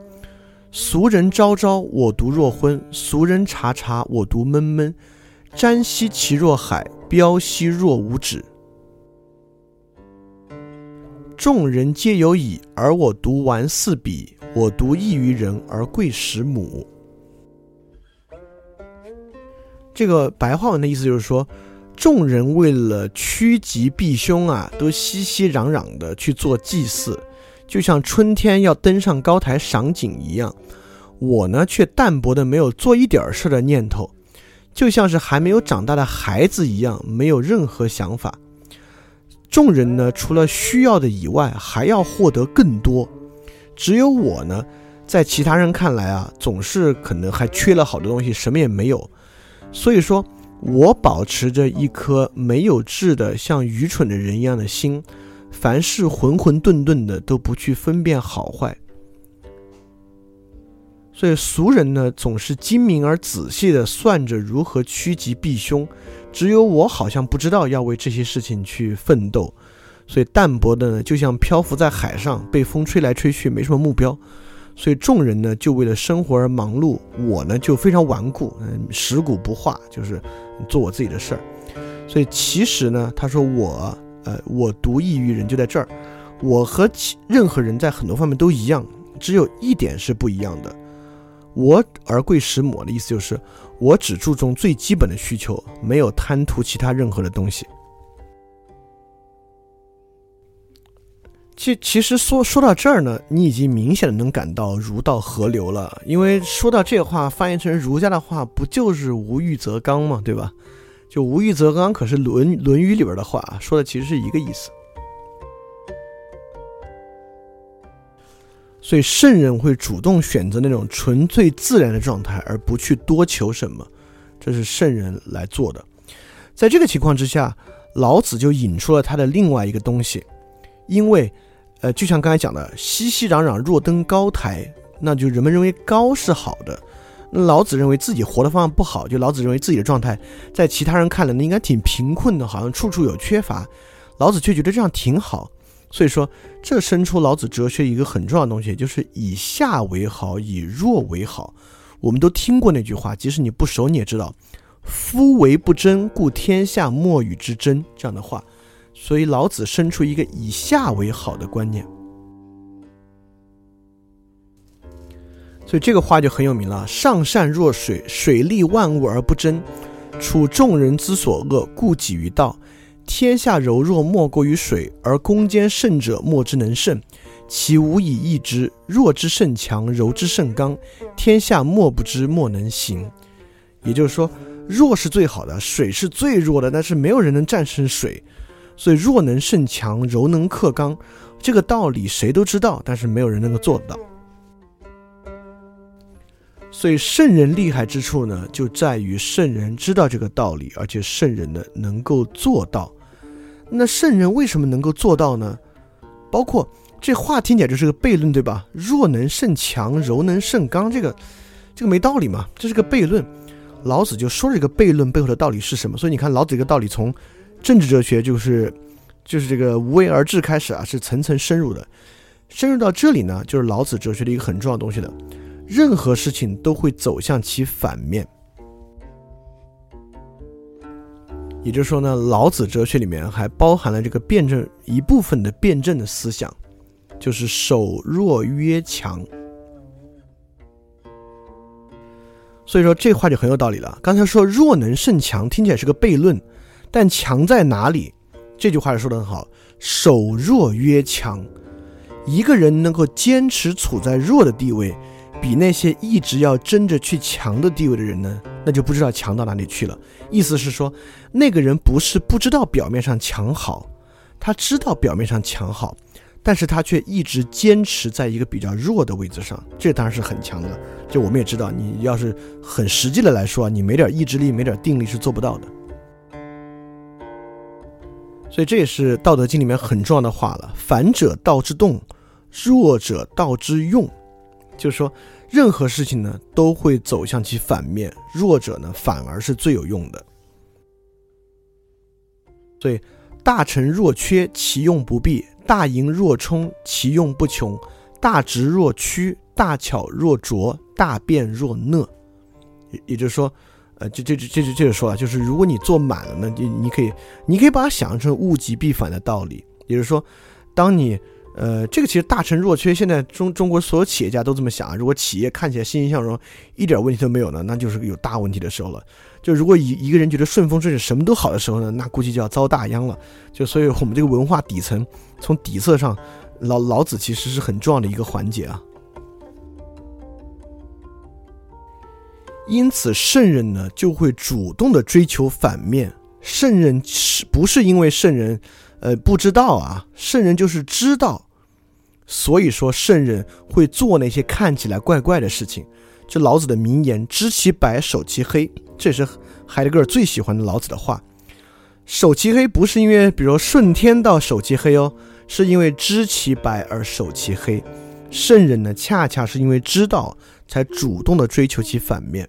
俗人昭昭，我独若昏；俗人察察，我独闷闷。瞻兮其若海，飙兮若无止。众人皆有矣，而我独顽四鄙。我独异于人而贵十母。这个白话文的意思就是说，众人为了趋吉避凶啊，都熙熙攘攘的去做祭祀，就像春天要登上高台赏景一样。我呢，却淡薄的没有做一点事的念头，就像是还没有长大的孩子一样，没有任何想法。众人呢，除了需要的以外，还要获得更多。只有我呢，在其他人看来啊，总是可能还缺了好多东西，什么也没有。所以说，我保持着一颗没有智的、像愚蠢的人一样的心，凡事混混沌沌的，都不去分辨好坏。所以俗人呢，总是精明而仔细的算着如何趋吉避凶，只有我好像不知道要为这些事情去奋斗。所以淡泊的呢，就像漂浮在海上，被风吹来吹去，没什么目标。所以众人呢，就为了生活而忙碌，我呢就非常顽固，嗯，食古不化，就是做我自己的事儿。所以其实呢，他说我，呃，我独异于人，就在这儿，我和其任何人在很多方面都一样，只有一点是不一样的。我而贵食母的意思就是，我只注重最基本的需求，没有贪图其他任何的东西。其其实说说到这儿呢，你已经明显的能感到儒道合流了，因为说到这话翻译成儒家的话，不就是无欲则刚吗？对吧？就无欲则刚，可是《论论语》里边的话说的其实是一个意思。所以圣人会主动选择那种纯粹自然的状态，而不去多求什么，这是圣人来做的。在这个情况之下，老子就引出了他的另外一个东西，因为。呃，就像刚才讲的，熙熙攘攘若登高台，那就人们认为高是好的。那老子认为自己活的方向不好，就老子认为自己的状态在其他人看来呢，应该挺贫困的，好像处处有缺乏。老子却觉得这样挺好。所以说，这生出老子哲学一个很重要的东西，就是以下为好，以弱为好。我们都听过那句话，即使你不熟，你也知道“夫为不争，故天下莫与之争”这样的话。所以老子生出一个以下为好的观念，所以这个话就很有名了：上善若水，水利万物而不争，处众人之所恶，故几于道。天下柔弱莫过于水，而攻坚胜者莫之能胜，其无以易之。弱之胜强，柔之胜刚，天下莫不知，莫能行。也就是说，弱是最好的，水是最弱的，但是没有人能战胜水。所以弱能胜强，柔能克刚，这个道理谁都知道，但是没有人能够做得到。所以圣人厉害之处呢，就在于圣人知道这个道理，而且圣人呢能够做到。那圣人为什么能够做到呢？包括这话听起来就是个悖论，对吧？弱能胜强，柔能胜刚，这个这个没道理嘛？这是个悖论。老子就说这个悖论背后的道理是什么？所以你看老子这个道理从。政治哲学就是，就是这个无为而治开始啊，是层层深入的。深入到这里呢，就是老子哲学的一个很重要东西了。任何事情都会走向其反面，也就是说呢，老子哲学里面还包含了这个辩证一部分的辩证的思想，就是守弱约强。所以说这话就很有道理了。刚才说弱能胜强，听起来是个悖论。但强在哪里？这句话说得很好，“守弱约强”。一个人能够坚持处在弱的地位，比那些一直要争着去强的地位的人呢，那就不知道强到哪里去了。意思是说，那个人不是不知道表面上强好，他知道表面上强好，但是他却一直坚持在一个比较弱的位置上，这当然是很强的。就我们也知道，你要是很实际的来说，你没点意志力，没点定力是做不到的。所以这也是《道德经》里面很重要的话了：“反者道之动，弱者道之用。”就是说，任何事情呢都会走向其反面，弱者呢反而是最有用的。所以，大成若缺，其用不弊；大盈若冲，其用不穷；大直若屈，大巧若拙，大辩若讷。也也就是说。呃，就就就就接着说啊，就是如果你做满了呢，你你可以，你可以把它想象成物极必反的道理，也就是说，当你呃，这个其实大成若缺，现在中中国所有企业家都这么想啊。如果企业看起来欣欣向荣，一点问题都没有呢，那就是有大问题的时候了。就如果一一个人觉得顺风顺水，什么都好的时候呢，那估计就要遭大殃了。就所以，我们这个文化底层，从底色上，老老子其实是很重要的一个环节啊。因此，圣人呢就会主动的追求反面。圣人是不是因为圣人，呃，不知道啊？圣人就是知道。所以说，圣人会做那些看起来怪怪的事情。就老子的名言：“知其白，守其黑。”这是海德格尔最喜欢的老子的话。守其黑不是因为，比如顺天道守其黑哦，是因为知其白而守其黑。圣人呢，恰恰是因为知道，才主动的追求其反面。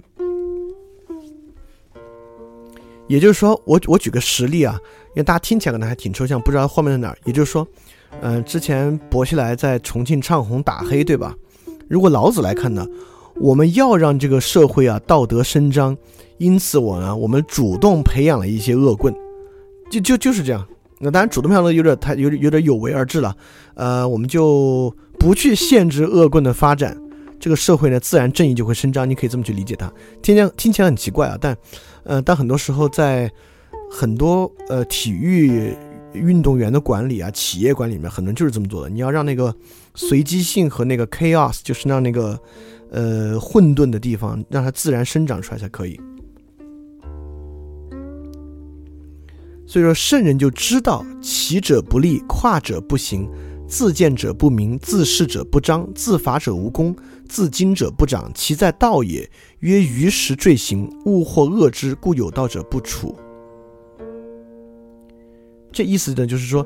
也就是说，我我举个实例啊，因为大家听起来可能还挺抽象，不知道后面在哪儿。也就是说。嗯，之前薄熙来在重庆唱红打黑，对吧？如果老子来看呢，我们要让这个社会啊道德伸张，因此我呢，我们主动培养了一些恶棍，就就就是这样。那当然，主动培养的有点太有点有点有为而治了。呃，我们就不去限制恶棍的发展，这个社会呢，自然正义就会伸张。你可以这么去理解它。听起来听起来很奇怪啊，但呃，但很多时候在很多呃体育。运动员的管理啊，企业管理里面很多人就是这么做的。你要让那个随机性和那个 chaos，就是让那个呃混沌的地方，让它自然生长出来才可以。所以说，圣人就知道：起者不立，跨者不行，自见者不明，自视者不彰，自伐者无功，自矜者不长。其在道也。曰：于时坠行，物或恶之，故有道者不处。这意思呢，就是说，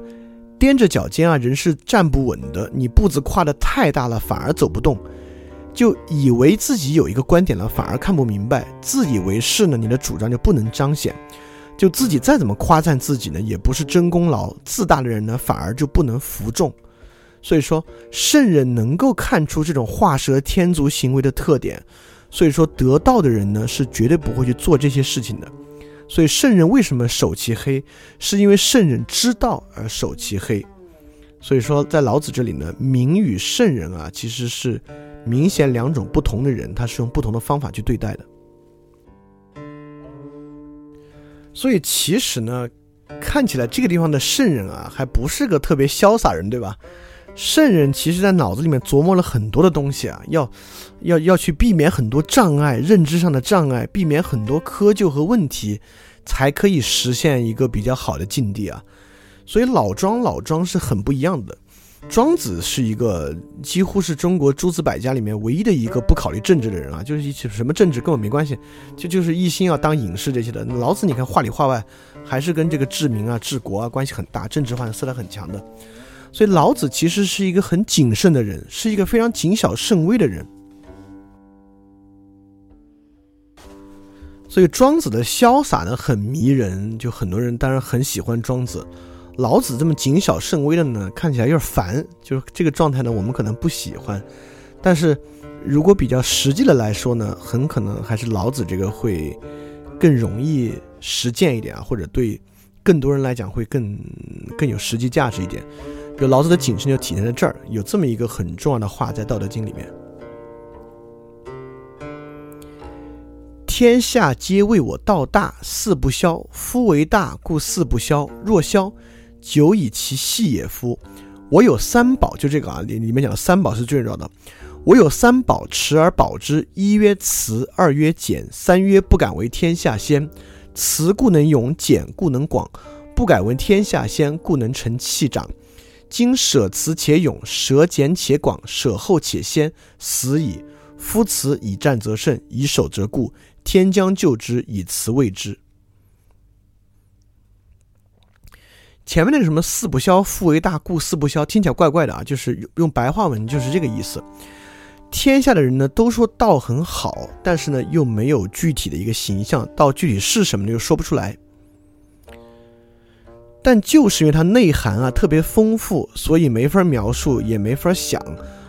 踮着脚尖啊，人是站不稳的。你步子跨得太大了，反而走不动。就以为自己有一个观点了，反而看不明白。自以为是呢，你的主张就不能彰显。就自己再怎么夸赞自己呢，也不是真功劳。自大的人呢，反而就不能服众。所以说，圣人能够看出这种画蛇添足行为的特点。所以说，得道的人呢，是绝对不会去做这些事情的。所以圣人为什么守其黑，是因为圣人知道而守其黑。所以说，在老子这里呢，明与圣人啊，其实是明显两种不同的人，他是用不同的方法去对待的。所以其实呢，看起来这个地方的圣人啊，还不是个特别潇洒人，对吧？圣人其实在脑子里面琢磨了很多的东西啊，要要要去避免很多障碍，认知上的障碍，避免很多窠臼和问题，才可以实现一个比较好的境地啊。所以老庄老庄是很不一样的。庄子是一个几乎是中国诸子百家里面唯一的一个不考虑政治的人啊，就是一什么政治跟我没关系，就就是一心要当隐士这些的。老子你看话里话外还是跟这个治民啊、治国啊关系很大，政治化的色彩很强的。所以老子其实是一个很谨慎的人，是一个非常谨小慎微的人。所以庄子的潇洒呢很迷人，就很多人当然很喜欢庄子。老子这么谨小慎微的呢，看起来有点烦，就是这个状态呢，我们可能不喜欢。但是如果比较实际的来说呢，很可能还是老子这个会更容易实践一点啊，或者对更多人来讲会更更有实际价值一点。就老子的谨慎就体现在这儿，有这么一个很重要的话在《道德经》里面：“天下皆谓我道大，四不消。夫为大，故四不消。若消，久以其细也。夫我有三宝，就这个啊，里里面讲的三宝是最重要的。我有三宝，持而保之。一曰慈，二曰俭，三曰不敢为天下先。慈故能勇，俭故能广，不敢为天下先，故能成器长。”今舍慈且勇，舍俭且广，舍后且先，死矣。夫慈以战则胜，以守则固。天将救之，以慈卫之。前面那个什么“四不消，夫为大，故四不消”，听起来怪怪的啊，就是用白话文就是这个意思。天下的人呢都说道很好，但是呢又没有具体的一个形象，道具体是什么呢又说不出来。但就是因为它内涵啊特别丰富，所以没法描述，也没法想，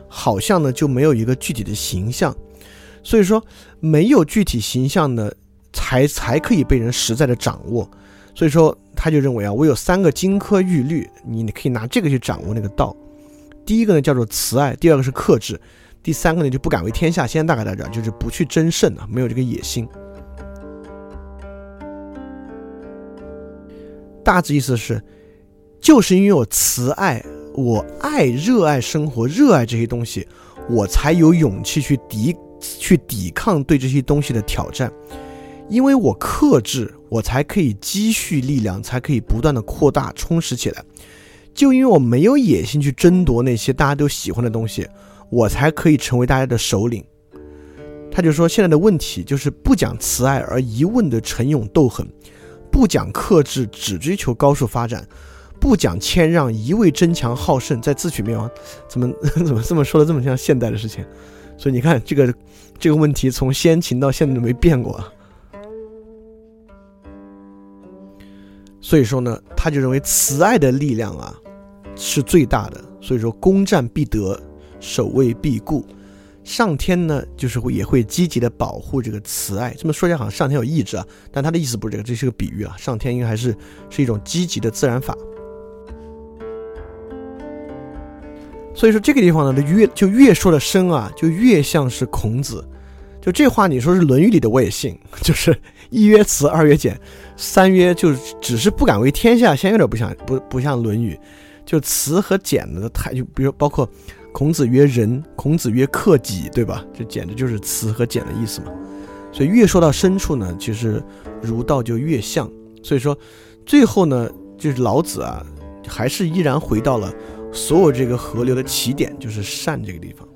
好像呢就没有一个具体的形象。所以说，没有具体形象呢，才才可以被人实在的掌握。所以说他就认为啊，我有三个金科玉律，你你可以拿这个去掌握那个道。第一个呢叫做慈爱，第二个是克制，第三个呢就不敢为天下先。大概在这儿就是不去争胜啊，没有这个野心。大致意思是，就是因为我慈爱，我爱热爱生活，热爱这些东西，我才有勇气去抵去抵抗对这些东西的挑战。因为我克制，我才可以积蓄力量，才可以不断的扩大充实起来。就因为我没有野心去争夺那些大家都喜欢的东西，我才可以成为大家的首领。他就说，现在的问题就是不讲慈爱而一味的逞勇斗狠。不讲克制，只追求高速发展；不讲谦让，一味争强好胜，在自取灭亡。怎么 怎么这么说的这么像现代的事情？所以你看，这个这个问题从先秦到现在都没变过。所以说呢，他就认为慈爱的力量啊是最大的。所以说，攻占必得，守卫必固。上天呢，就是会也会积极的保护这个慈爱。这么说起来好像上天有意志啊，但他的意思不是这个，这是个比喻啊。上天应该还是是一种积极的自然法。所以说这个地方呢，就越就越说的深啊，就越像是孔子。就这话你说是《论语》里的我也信，就是一曰慈，二曰俭，三曰就是只是不敢为天下先，有点不像不不像《论语》，就慈和俭的太就比如包括。孔子曰仁，孔子曰克己，对吧？这简直就是慈和俭的意思嘛。所以越说到深处呢，其实儒道就越像。所以说，最后呢，就是老子啊，还是依然回到了所有这个河流的起点，就是善这个地方。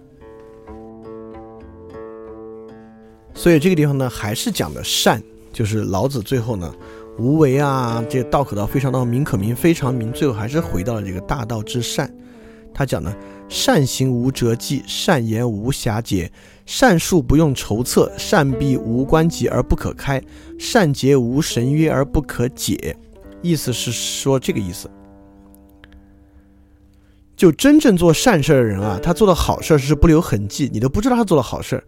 所以这个地方呢，还是讲的善，就是老子最后呢，无为啊，这道可道非常道，名可名非常名，最后还是回到了这个大道之善。他讲呢。善行无辙迹，善言无瑕解，善术不用筹策，善闭无关节而不可开，善结无绳约而不可解。意思是说这个意思。就真正做善事的人啊，他做的好事是不留痕迹，你都不知道他做了好事。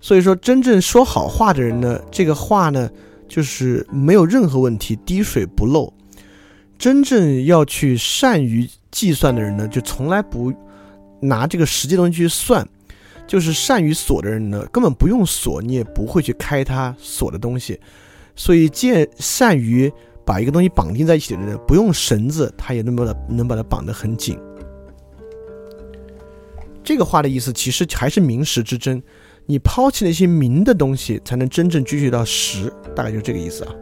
所以说，真正说好话的人呢，这个话呢，就是没有任何问题，滴水不漏。真正要去善于计算的人呢，就从来不。拿这个实际东西去算，就是善于锁的人呢，根本不用锁，你也不会去开他锁的东西。所以，见善于把一个东西绑定在一起的人，不用绳子，他也能把它能把它绑得很紧。这个话的意思其实还是名实之争，你抛弃那些名的东西，才能真正追求到实，大概就是这个意思啊。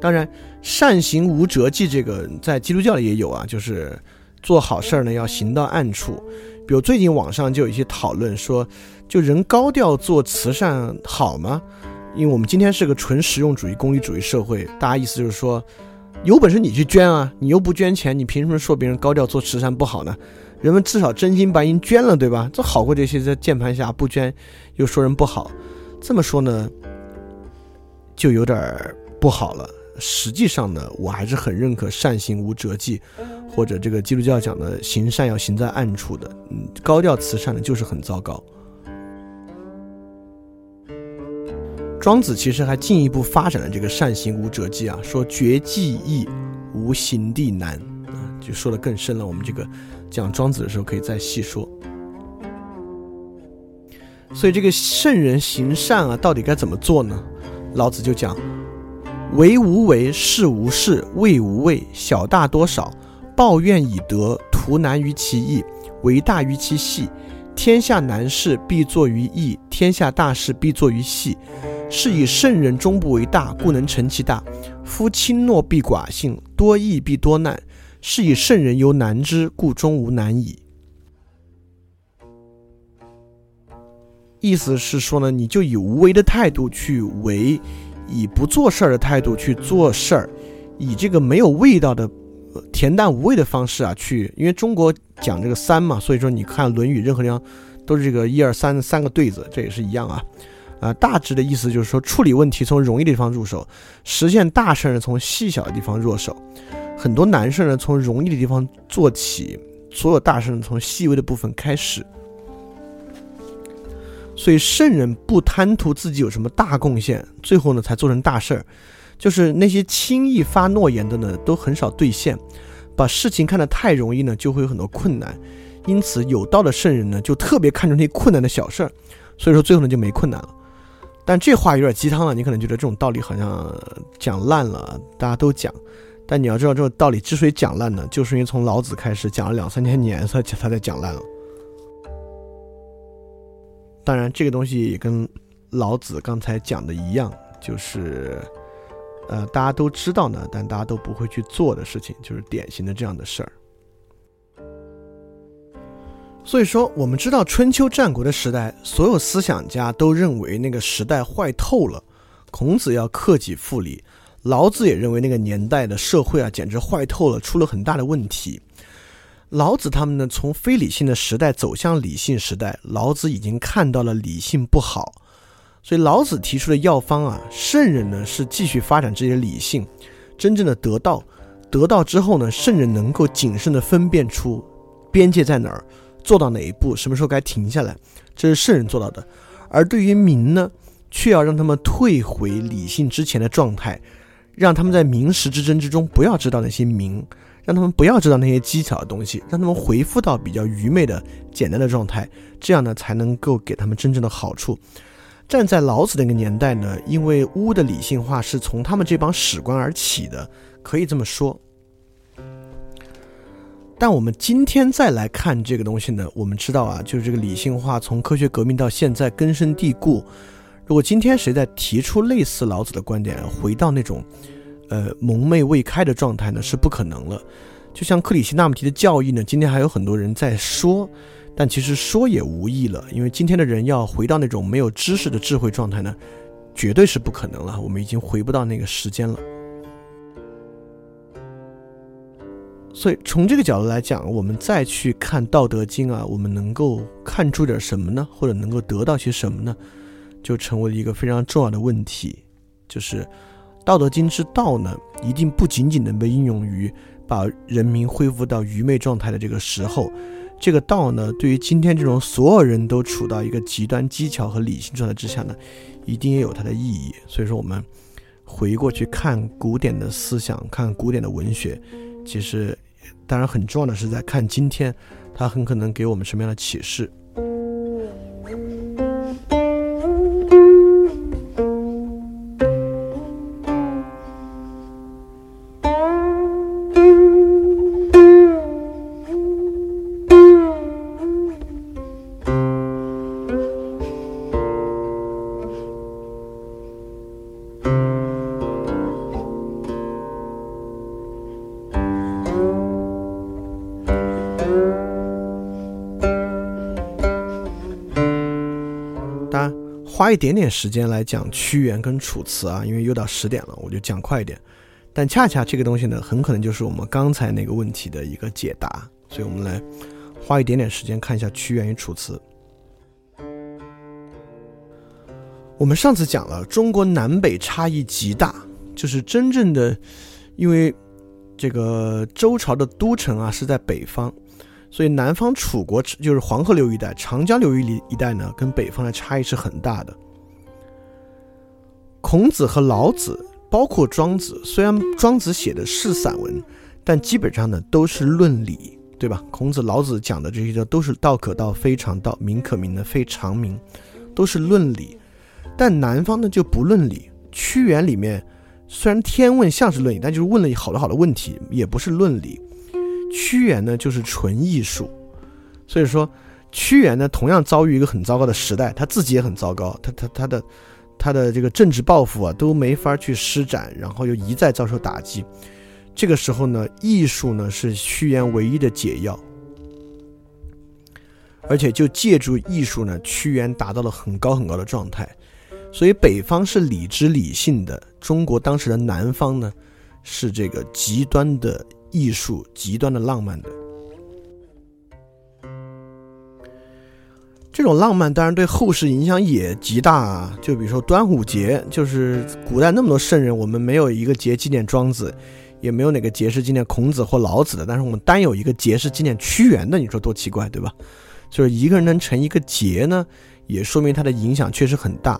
当然，善行无辙迹，这个在基督教里也有啊，就是做好事儿呢要行到暗处。比如最近网上就有一些讨论说，就人高调做慈善好吗？因为我们今天是个纯实用主义、功利主义社会，大家意思就是说，有本事你去捐啊，你又不捐钱，你凭什么说别人高调做慈善不好呢？人们至少真金白银捐了，对吧？这好过这些在键盘下不捐又说人不好。这么说呢，就有点不好了。实际上呢，我还是很认可善行无辙迹，或者这个基督教讲的行善要行在暗处的。嗯，高调慈善呢就是很糟糕。庄子其实还进一步发展了这个善行无辙迹啊，说绝技易，无行地难啊，就说的更深了。我们这个讲庄子的时候可以再细说。所以这个圣人行善啊，到底该怎么做呢？老子就讲。为无为，事无事，为无畏，小大多少，抱怨以德，图难于其易，为大于其细。天下难事必作于易，天下大事必作于细。是以圣人终不为大，故能成其大。夫轻诺必寡信，多易必多难。是以圣人犹难之，故终无难矣。意思是说呢，你就以无为的态度去为。以不做事儿的态度去做事儿，以这个没有味道的、呃恬淡无味的方式啊去，因为中国讲这个三嘛，所以说你看《论语》任何地方都是这个一二三三个对子，这也是一样啊。啊，大致的意思就是说，处理问题从容易的地方入手，实现大事呢从细小的地方入手，很多难事呢从容易的地方做起，所有大事呢从细微的部分开始。所以圣人不贪图自己有什么大贡献，最后呢才做成大事儿。就是那些轻易发诺言的呢，都很少兑现。把事情看得太容易呢，就会有很多困难。因此，有道的圣人呢，就特别看重那些困难的小事儿。所以说，最后呢就没困难了。但这话有点鸡汤了，你可能觉得这种道理好像讲烂了，大家都讲。但你要知道，这种道理之所以讲烂呢，就是因为从老子开始讲了两三千年，才他才讲烂了。当然，这个东西也跟老子刚才讲的一样，就是。呃，大家都知道呢，但大家都不会去做的事情，就是典型的这样的事儿。所以说，我们知道春秋战国的时代，所有思想家都认为那个时代坏透了。孔子要克己复礼，老子也认为那个年代的社会啊，简直坏透了，出了很大的问题。老子他们呢，从非理性的时代走向理性时代，老子已经看到了理性不好。所以老子提出的药方啊，圣人呢是继续发展自己的理性，真正的得道。得道之后呢，圣人能够谨慎的分辨出边界在哪儿，做到哪一步，什么时候该停下来，这是圣人做到的。而对于民呢，却要让他们退回理性之前的状态，让他们在民实之争之中不要知道那些民，让他们不要知道那些技巧的东西，让他们回复到比较愚昧的简单的状态，这样呢才能够给他们真正的好处。站在老子那个年代呢，因为巫的理性化是从他们这帮史官而起的，可以这么说。但我们今天再来看这个东西呢，我们知道啊，就是这个理性化从科学革命到现在根深蒂固。如果今天谁在提出类似老子的观点，回到那种呃蒙昧未开的状态呢，是不可能了。就像克里希那穆提的教义呢，今天还有很多人在说。但其实说也无益了，因为今天的人要回到那种没有知识的智慧状态呢，绝对是不可能了。我们已经回不到那个时间了。所以从这个角度来讲，我们再去看《道德经》啊，我们能够看出点什么呢？或者能够得到些什么呢？就成为了一个非常重要的问题，就是《道德经》之道呢，一定不仅仅能被应用于把人民恢复到愚昧状态的这个时候。这个道呢，对于今天这种所有人都处到一个极端技巧和理性状态之下呢，一定也有它的意义。所以说，我们回过去看古典的思想，看古典的文学，其实当然很重要的是在看今天，它很可能给我们什么样的启示。花一点点时间来讲屈原跟楚辞啊，因为又到十点了，我就讲快一点。但恰恰这个东西呢，很可能就是我们刚才那个问题的一个解答，所以我们来花一点点时间看一下屈原与楚辞。我们上次讲了，中国南北差异极大，就是真正的，因为这个周朝的都城啊是在北方。所以南方楚国就是黄河流域一带、长江流域里一带呢，跟北方的差异是很大的。孔子和老子，包括庄子，虽然庄子写的是散文，但基本上呢都是论理，对吧？孔子、老子讲的这些都是道可道，非常道；名可名的非常名，都是论理。但南方呢就不论理。屈原里面虽然天问像是论理，但就是问了好多好多问题，也不是论理。屈原呢，就是纯艺术，所以说屈原呢，同样遭遇一个很糟糕的时代，他自己也很糟糕，他他他的他的这个政治抱负啊，都没法去施展，然后又一再遭受打击。这个时候呢，艺术呢是屈原唯一的解药，而且就借助艺术呢，屈原达到了很高很高的状态。所以北方是理智理性的，中国当时的南方呢，是这个极端的。艺术极端的浪漫的，这种浪漫当然对后世影响也极大。啊。就比如说端午节，就是古代那么多圣人，我们没有一个节纪念庄子，也没有哪个节是纪念孔子或老子的，但是我们单有一个节是纪念屈原的，你说多奇怪，对吧？就是一个人能成一个节呢，也说明他的影响确实很大。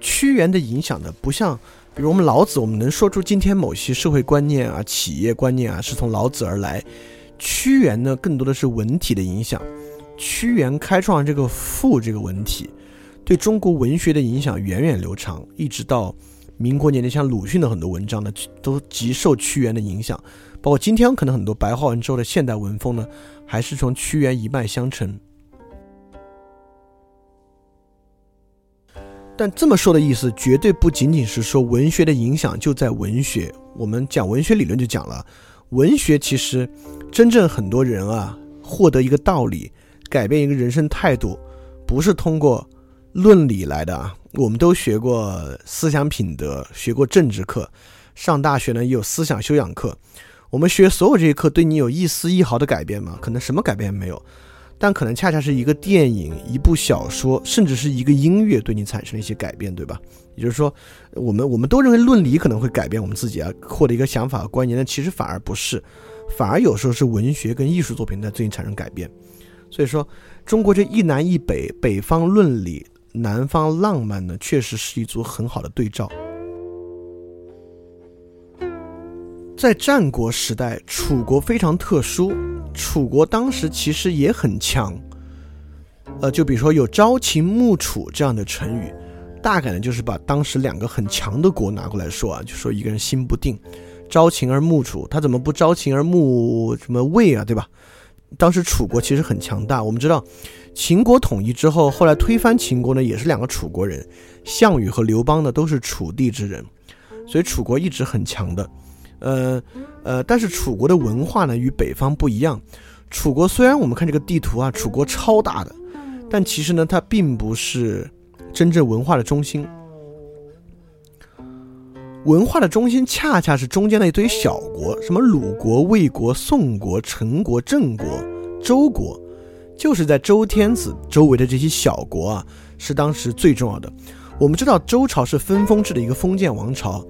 屈原的影响呢，不像比如我们老子，我们能说出今天某些社会观念啊、企业观念啊是从老子而来。屈原呢，更多的是文体的影响。屈原开创这个赋这个文体，对中国文学的影响源远流长，一直到民国年间，像鲁迅的很多文章呢，都极受屈原的影响。包括今天可能很多白话文之后的现代文风呢，还是从屈原一脉相承。但这么说的意思，绝对不仅仅是说文学的影响就在文学。我们讲文学理论就讲了，文学其实真正很多人啊，获得一个道理。改变一个人生态度，不是通过论理来的啊！我们都学过思想品德，学过政治课，上大学呢也有思想修养课。我们学所有这些课，对你有一丝一毫的改变吗？可能什么改变也没有，但可能恰恰是一个电影、一部小说，甚至是一个音乐，对你产生一些改变，对吧？也就是说，我们我们都认为论理可能会改变我们自己啊，获得一个想法和观念，但其实反而不是，反而有时候是文学跟艺术作品在最近产生改变。所以说，中国这一南一北，北方论理，南方浪漫呢，确实是一组很好的对照。在战国时代，楚国非常特殊，楚国当时其实也很强。呃，就比如说有“朝秦暮楚”这样的成语，大概呢就是把当时两个很强的国拿过来说啊，就说一个人心不定，朝秦而暮楚，他怎么不朝秦而暮什么魏啊，对吧？当时楚国其实很强大，我们知道，秦国统一之后，后来推翻秦国呢，也是两个楚国人，项羽和刘邦呢都是楚地之人，所以楚国一直很强的。呃呃，但是楚国的文化呢与北方不一样，楚国虽然我们看这个地图啊，楚国超大的，但其实呢它并不是真正文化的中心。文化的中心恰恰是中间的一堆小国，什么鲁国、魏国、宋国、陈国、郑国、周国，就是在周天子周围的这些小国啊，是当时最重要的。我们知道周朝是分封制的一个封建王朝，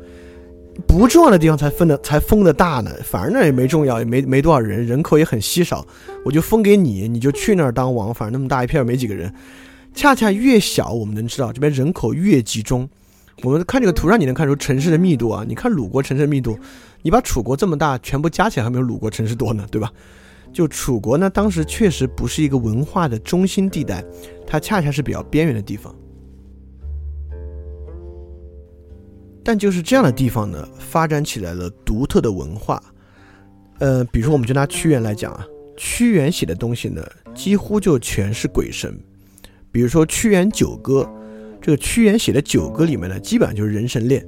不重要的地方才分的才封的大呢，反而那也没重要，也没没多少人，人口也很稀少，我就封给你，你就去那儿当王，反正那么大一片没几个人。恰恰越小，我们能知道这边人口越集中。我们看这个图上，你能看出城市的密度啊？你看鲁国城市密度，你把楚国这么大全部加起来，还没有鲁国城市多呢，对吧？就楚国呢，当时确实不是一个文化的中心地带，它恰恰是比较边缘的地方。但就是这样的地方呢，发展起来了独特的文化。呃，比如说，我们就拿屈原来讲啊，屈原写的东西呢，几乎就全是鬼神。比如说《屈原九歌》。这个屈原写的九歌里面呢，基本上就是人神恋；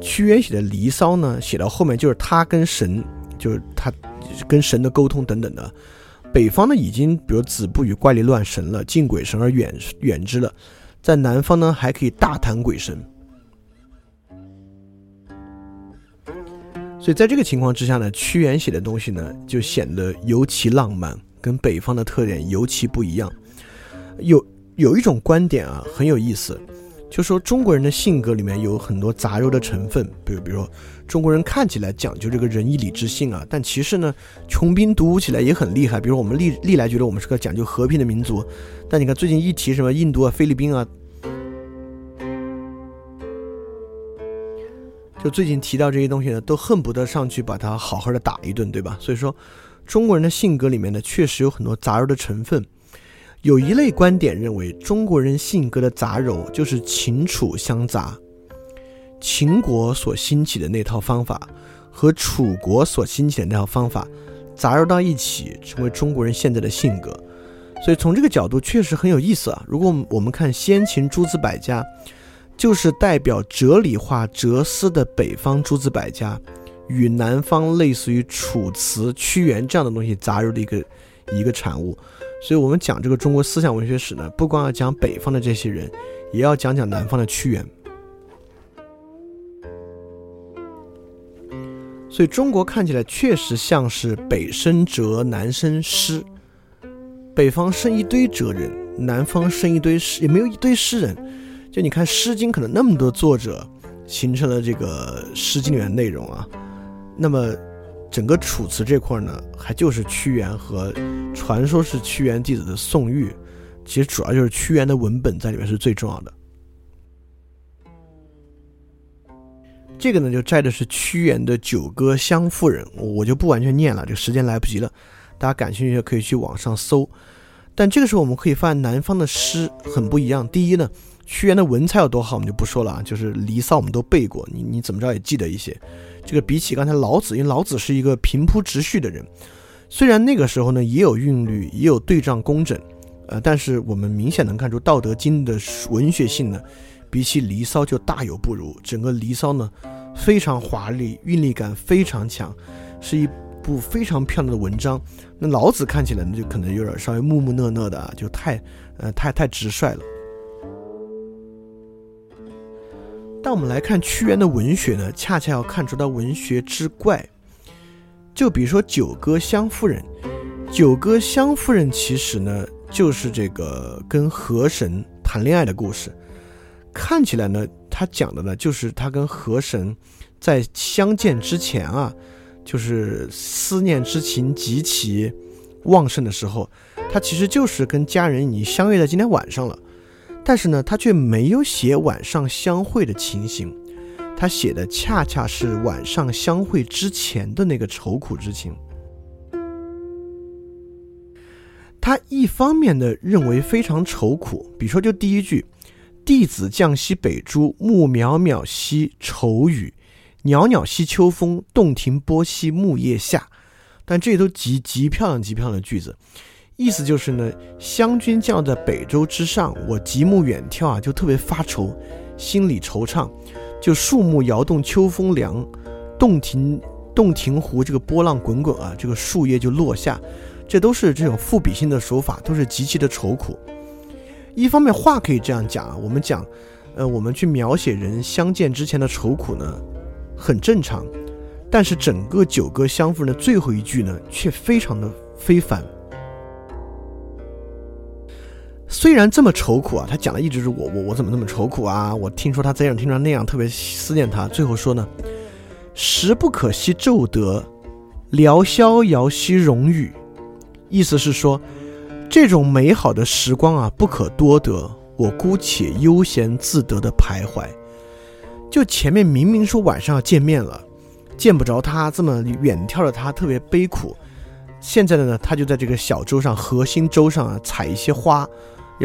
屈原写的离骚呢，写到后面就是他跟神，就是他跟神的沟通等等的。北方呢，已经比如子不语怪力乱神了，敬鬼神而远远之了；在南方呢，还可以大谈鬼神。所以在这个情况之下呢，屈原写的东西呢，就显得尤其浪漫，跟北方的特点尤其不一样。有。有一种观点啊，很有意思，就说中国人的性格里面有很多杂糅的成分，比如，比如说中国人看起来讲究这个仁义礼智信啊，但其实呢，穷兵黩武起来也很厉害。比如我们历历来觉得我们是个讲究和平的民族，但你看最近一提什么印度啊、菲律宾啊，就最近提到这些东西呢，都恨不得上去把它好好的打一顿，对吧？所以说，中国人的性格里面呢，确实有很多杂糅的成分。有一类观点认为，中国人性格的杂糅就是秦楚相杂，秦国所兴起的那套方法和楚国所兴起的那套方法杂糅到一起，成为中国人现在的性格。所以从这个角度确实很有意思啊。如果我们看先秦诸子百家，就是代表哲理化哲思的北方诸子百家，与南方类似于楚辞、屈原这样的东西杂糅的一个一个产物。所以，我们讲这个中国思想文学史呢，不光要讲北方的这些人，也要讲讲南方的屈原。所以，中国看起来确实像是北生哲，南生诗。北方生一堆哲人，南方生一堆诗，也没有一堆诗人。就你看《诗经》，可能那么多作者形成了这个《诗经》里面内容啊，那么。整个楚辞这块呢，还就是屈原和传说是屈原弟子的宋玉，其实主要就是屈原的文本在里面是最重要的。这个呢，就摘的是屈原的《九歌湘妇人》，我就不完全念了，这个时间来不及了。大家感兴趣可以去网上搜。但这个时候我们可以发现，南方的诗很不一样。第一呢，屈原的文采有多好，我们就不说了啊，就是《离骚》我们都背过，你你怎么着也记得一些。这个比起刚才老子，因为老子是一个平铺直叙的人，虽然那个时候呢也有韵律，也有对仗工整，呃，但是我们明显能看出《道德经》的文学性呢。比起《离骚》就大有不如，整个《离骚》呢非常华丽，韵律感非常强，是一部非常漂亮的文章。那老子看起来呢就可能有点稍微木木讷讷的啊，就太呃太太直率了。但我们来看屈原的文学呢，恰恰要看出他文学之怪。就比如说《九歌湘夫人》，《九歌湘夫人》其实呢就是这个跟河神谈恋爱的故事。看起来呢，他讲的呢，就是他跟河神在相见之前啊，就是思念之情极其旺盛的时候，他其实就是跟家人已经相约在今天晚上了，但是呢，他却没有写晚上相会的情形，他写的恰恰是晚上相会之前的那个愁苦之情。他一方面呢认为非常愁苦，比如说就第一句。弟子降兮北诸，暮渺渺兮愁雨，袅袅兮秋风，洞庭波兮木叶下。但这都极极漂亮、极漂亮的句子，意思就是呢，湘军降在北周之上，我极目远眺啊，就特别发愁，心里惆怅。就树木摇动，秋风凉，洞庭洞庭湖这个波浪滚滚啊，这个树叶就落下，这都是这种赋比兴的手法，都是极其的愁苦。一方面话可以这样讲啊，我们讲，呃，我们去描写人相见之前的愁苦呢，很正常。但是整个《九歌湘夫人》的最后一句呢，却非常的非凡。虽然这么愁苦啊，他讲的一直是我我我怎么那么愁苦啊？我听说他这样，听说那样，特别思念他。最后说呢，时不可惜骤得，聊逍遥兮容语，意思是说。这种美好的时光啊，不可多得。我姑且悠闲自得的徘徊。就前面明明说晚上要见面了，见不着他，这么远眺着他，特别悲苦。现在的呢，他就在这个小舟上，核心舟上啊，采一些花，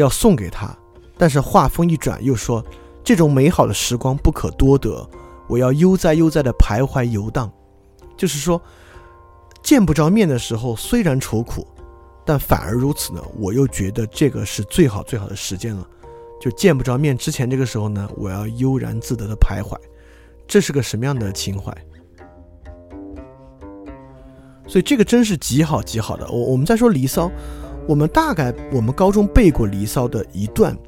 要送给他。但是话锋一转，又说这种美好的时光不可多得，我要悠哉悠哉的徘徊游荡。就是说，见不着面的时候，虽然愁苦。但反而如此呢，我又觉得这个是最好最好的时间了。就见不着面之前这个时候呢，我要悠然自得的徘徊，这是个什么样的情怀？所以这个真是极好极好的。我我们再说《离骚》，我们大概我们高中背过《离骚》的一段，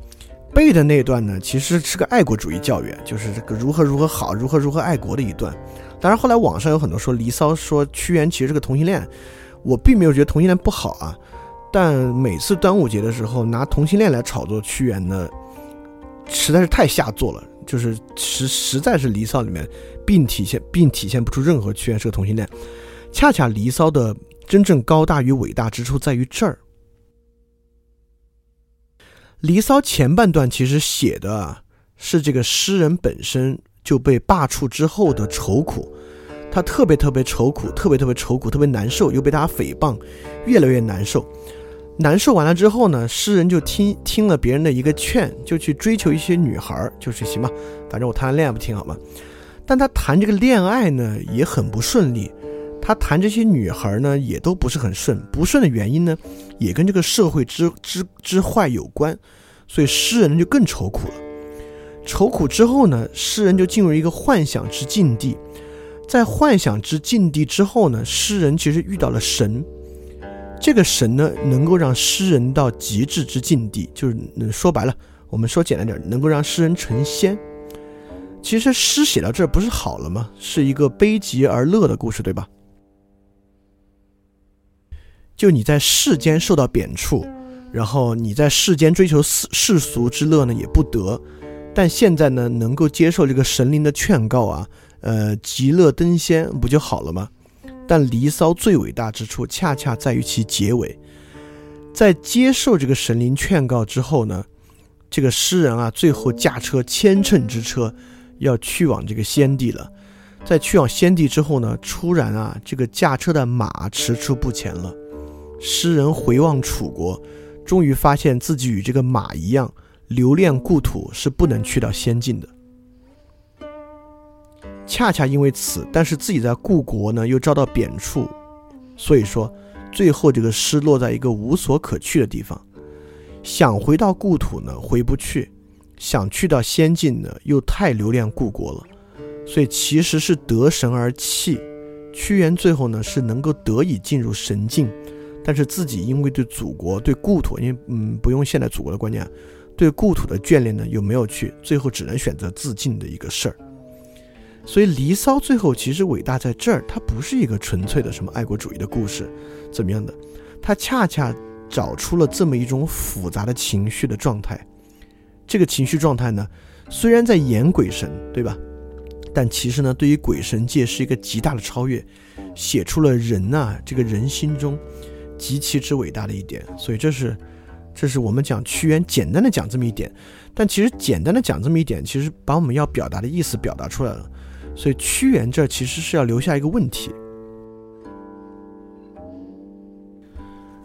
背的那段呢，其实是个爱国主义教育，就是这个如何如何好，如何如何爱国的一段。当然后来网上有很多说《离骚》说屈原其实是个同性恋，我并没有觉得同性恋不好啊。但每次端午节的时候拿同性恋来炒作屈原呢，实在是太下作了。就是实实在是《离骚》里面并体现并体现不出任何屈原是个同性恋。恰恰《离骚》的真正高大与伟大之处在于这儿，《离骚》前半段其实写的是这个诗人本身就被罢黜之后的愁苦，他特别特别愁苦，特别特别愁苦，特别难受，又被大家诽谤，越来越难受。难受完了之后呢，诗人就听听了别人的一个劝，就去追求一些女孩，就是行吧，反正我谈恋爱不挺好吗？但他谈这个恋爱呢也很不顺利，他谈这些女孩呢也都不是很顺，不顺的原因呢也跟这个社会之之之坏有关，所以诗人就更愁苦了。愁苦之后呢，诗人就进入一个幻想之境地，在幻想之境地之后呢，诗人其实遇到了神。这个神呢，能够让诗人到极致之境地，就是说白了，我们说简单点，能够让诗人成仙。其实诗写到这儿不是好了吗？是一个悲极而乐的故事，对吧？就你在世间受到贬黜，然后你在世间追求世世俗之乐呢也不得，但现在呢能够接受这个神灵的劝告啊，呃，极乐登仙，不就好了吗？但《离骚》最伟大之处，恰恰在于其结尾。在接受这个神灵劝告之后呢，这个诗人啊，最后驾车千乘之车，要去往这个先帝了。在去往先帝之后呢，突然啊，这个驾车的马迟出不前了。诗人回望楚国，终于发现自己与这个马一样，留恋故土是不能去到仙境的。恰恰因为此，但是自己在故国呢又遭到贬黜，所以说最后这个诗落在一个无所可去的地方，想回到故土呢回不去，想去到仙境呢又太留恋故国了，所以其实是得神而弃。屈原最后呢是能够得以进入神境，但是自己因为对祖国、对故土，因为嗯不用现代祖国的观念，对故土的眷恋呢又没有去，最后只能选择自尽的一个事儿。所以《离骚》最后其实伟大在这儿，它不是一个纯粹的什么爱国主义的故事，怎么样的？它恰恰找出了这么一种复杂的情绪的状态。这个情绪状态呢，虽然在演鬼神，对吧？但其实呢，对于鬼神界是一个极大的超越，写出了人呐，这个人心中极其之伟大的一点。所以这是，这是我们讲屈原简单的讲这么一点，但其实简单的讲这么一点，其实把我们要表达的意思表达出来了。所以屈原这其实是要留下一个问题，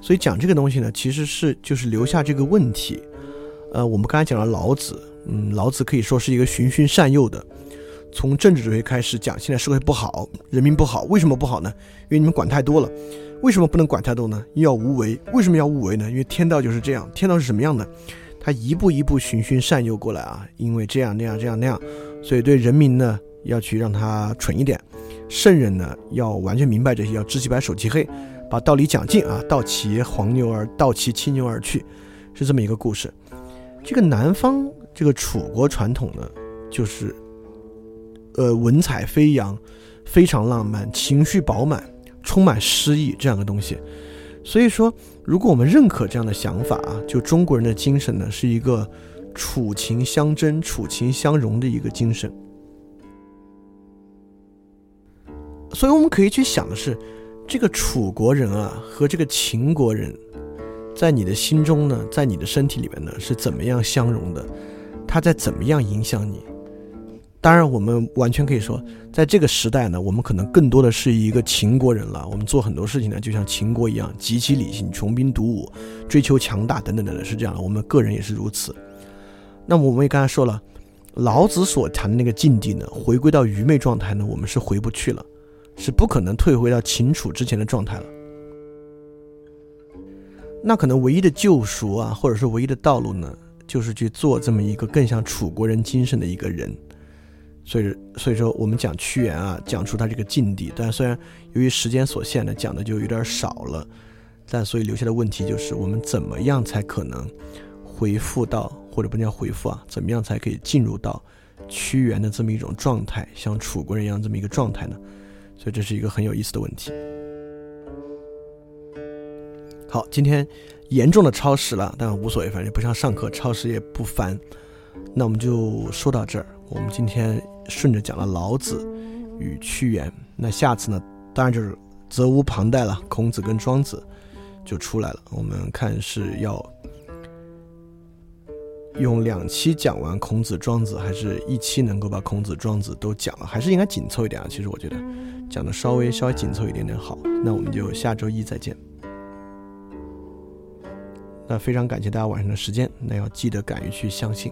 所以讲这个东西呢，其实是就是留下这个问题。呃，我们刚才讲了老子，嗯，老子可以说是一个循循善诱的，从政治哲学开始讲，现在社会不好，人民不好，为什么不好呢？因为你们管太多了。为什么不能管太多呢？要无为。为什么要无为呢？因为天道就是这样。天道是什么样的？他一步一步循循善诱过来啊，因为这样那样这样那样，所以对人民呢。要去让他蠢一点，圣人呢要完全明白这些，要知其白守其黑，把道理讲尽啊。道其黄牛而道其青牛而去，是这么一个故事。这个南方这个楚国传统呢，就是呃文采飞扬，非常浪漫，情绪饱满，充满诗意这样的东西。所以说，如果我们认可这样的想法啊，就中国人的精神呢，是一个楚秦相争、楚秦相融的一个精神。所以我们可以去想的是，这个楚国人啊和这个秦国人，在你的心中呢，在你的身体里面呢是怎么样相融的？他在怎么样影响你？当然，我们完全可以说，在这个时代呢，我们可能更多的是一个秦国人了。我们做很多事情呢，就像秦国一样，极其理性，穷兵黩武，追求强大，等等等等，是这样的。我们个人也是如此。那么，我们也刚才说了，老子所谈的那个境地呢，回归到愚昧状态呢，我们是回不去了。是不可能退回到秦楚之前的状态了。那可能唯一的救赎啊，或者是唯一的道路呢，就是去做这么一个更像楚国人精神的一个人。所以，所以说我们讲屈原啊，讲出他这个境地，但虽然由于时间所限呢，讲的就有点少了，但所以留下的问题就是，我们怎么样才可能回复到，或者不叫回复啊，怎么样才可以进入到屈原的这么一种状态，像楚国人一样这么一个状态呢？所以这是一个很有意思的问题。好，今天严重的超时了，但无所谓，反正不像上课超时也不烦。那我们就说到这儿。我们今天顺着讲了老子与屈原，那下次呢，当然就是责无旁贷了，孔子跟庄子就出来了。我们看是要。用两期讲完孔子、庄子，还是一期能够把孔子、庄子都讲了？还是应该紧凑一点啊？其实我觉得讲的稍微稍微紧凑一点点好。那我们就下周一再见。那非常感谢大家晚上的时间，那要记得敢于去相信。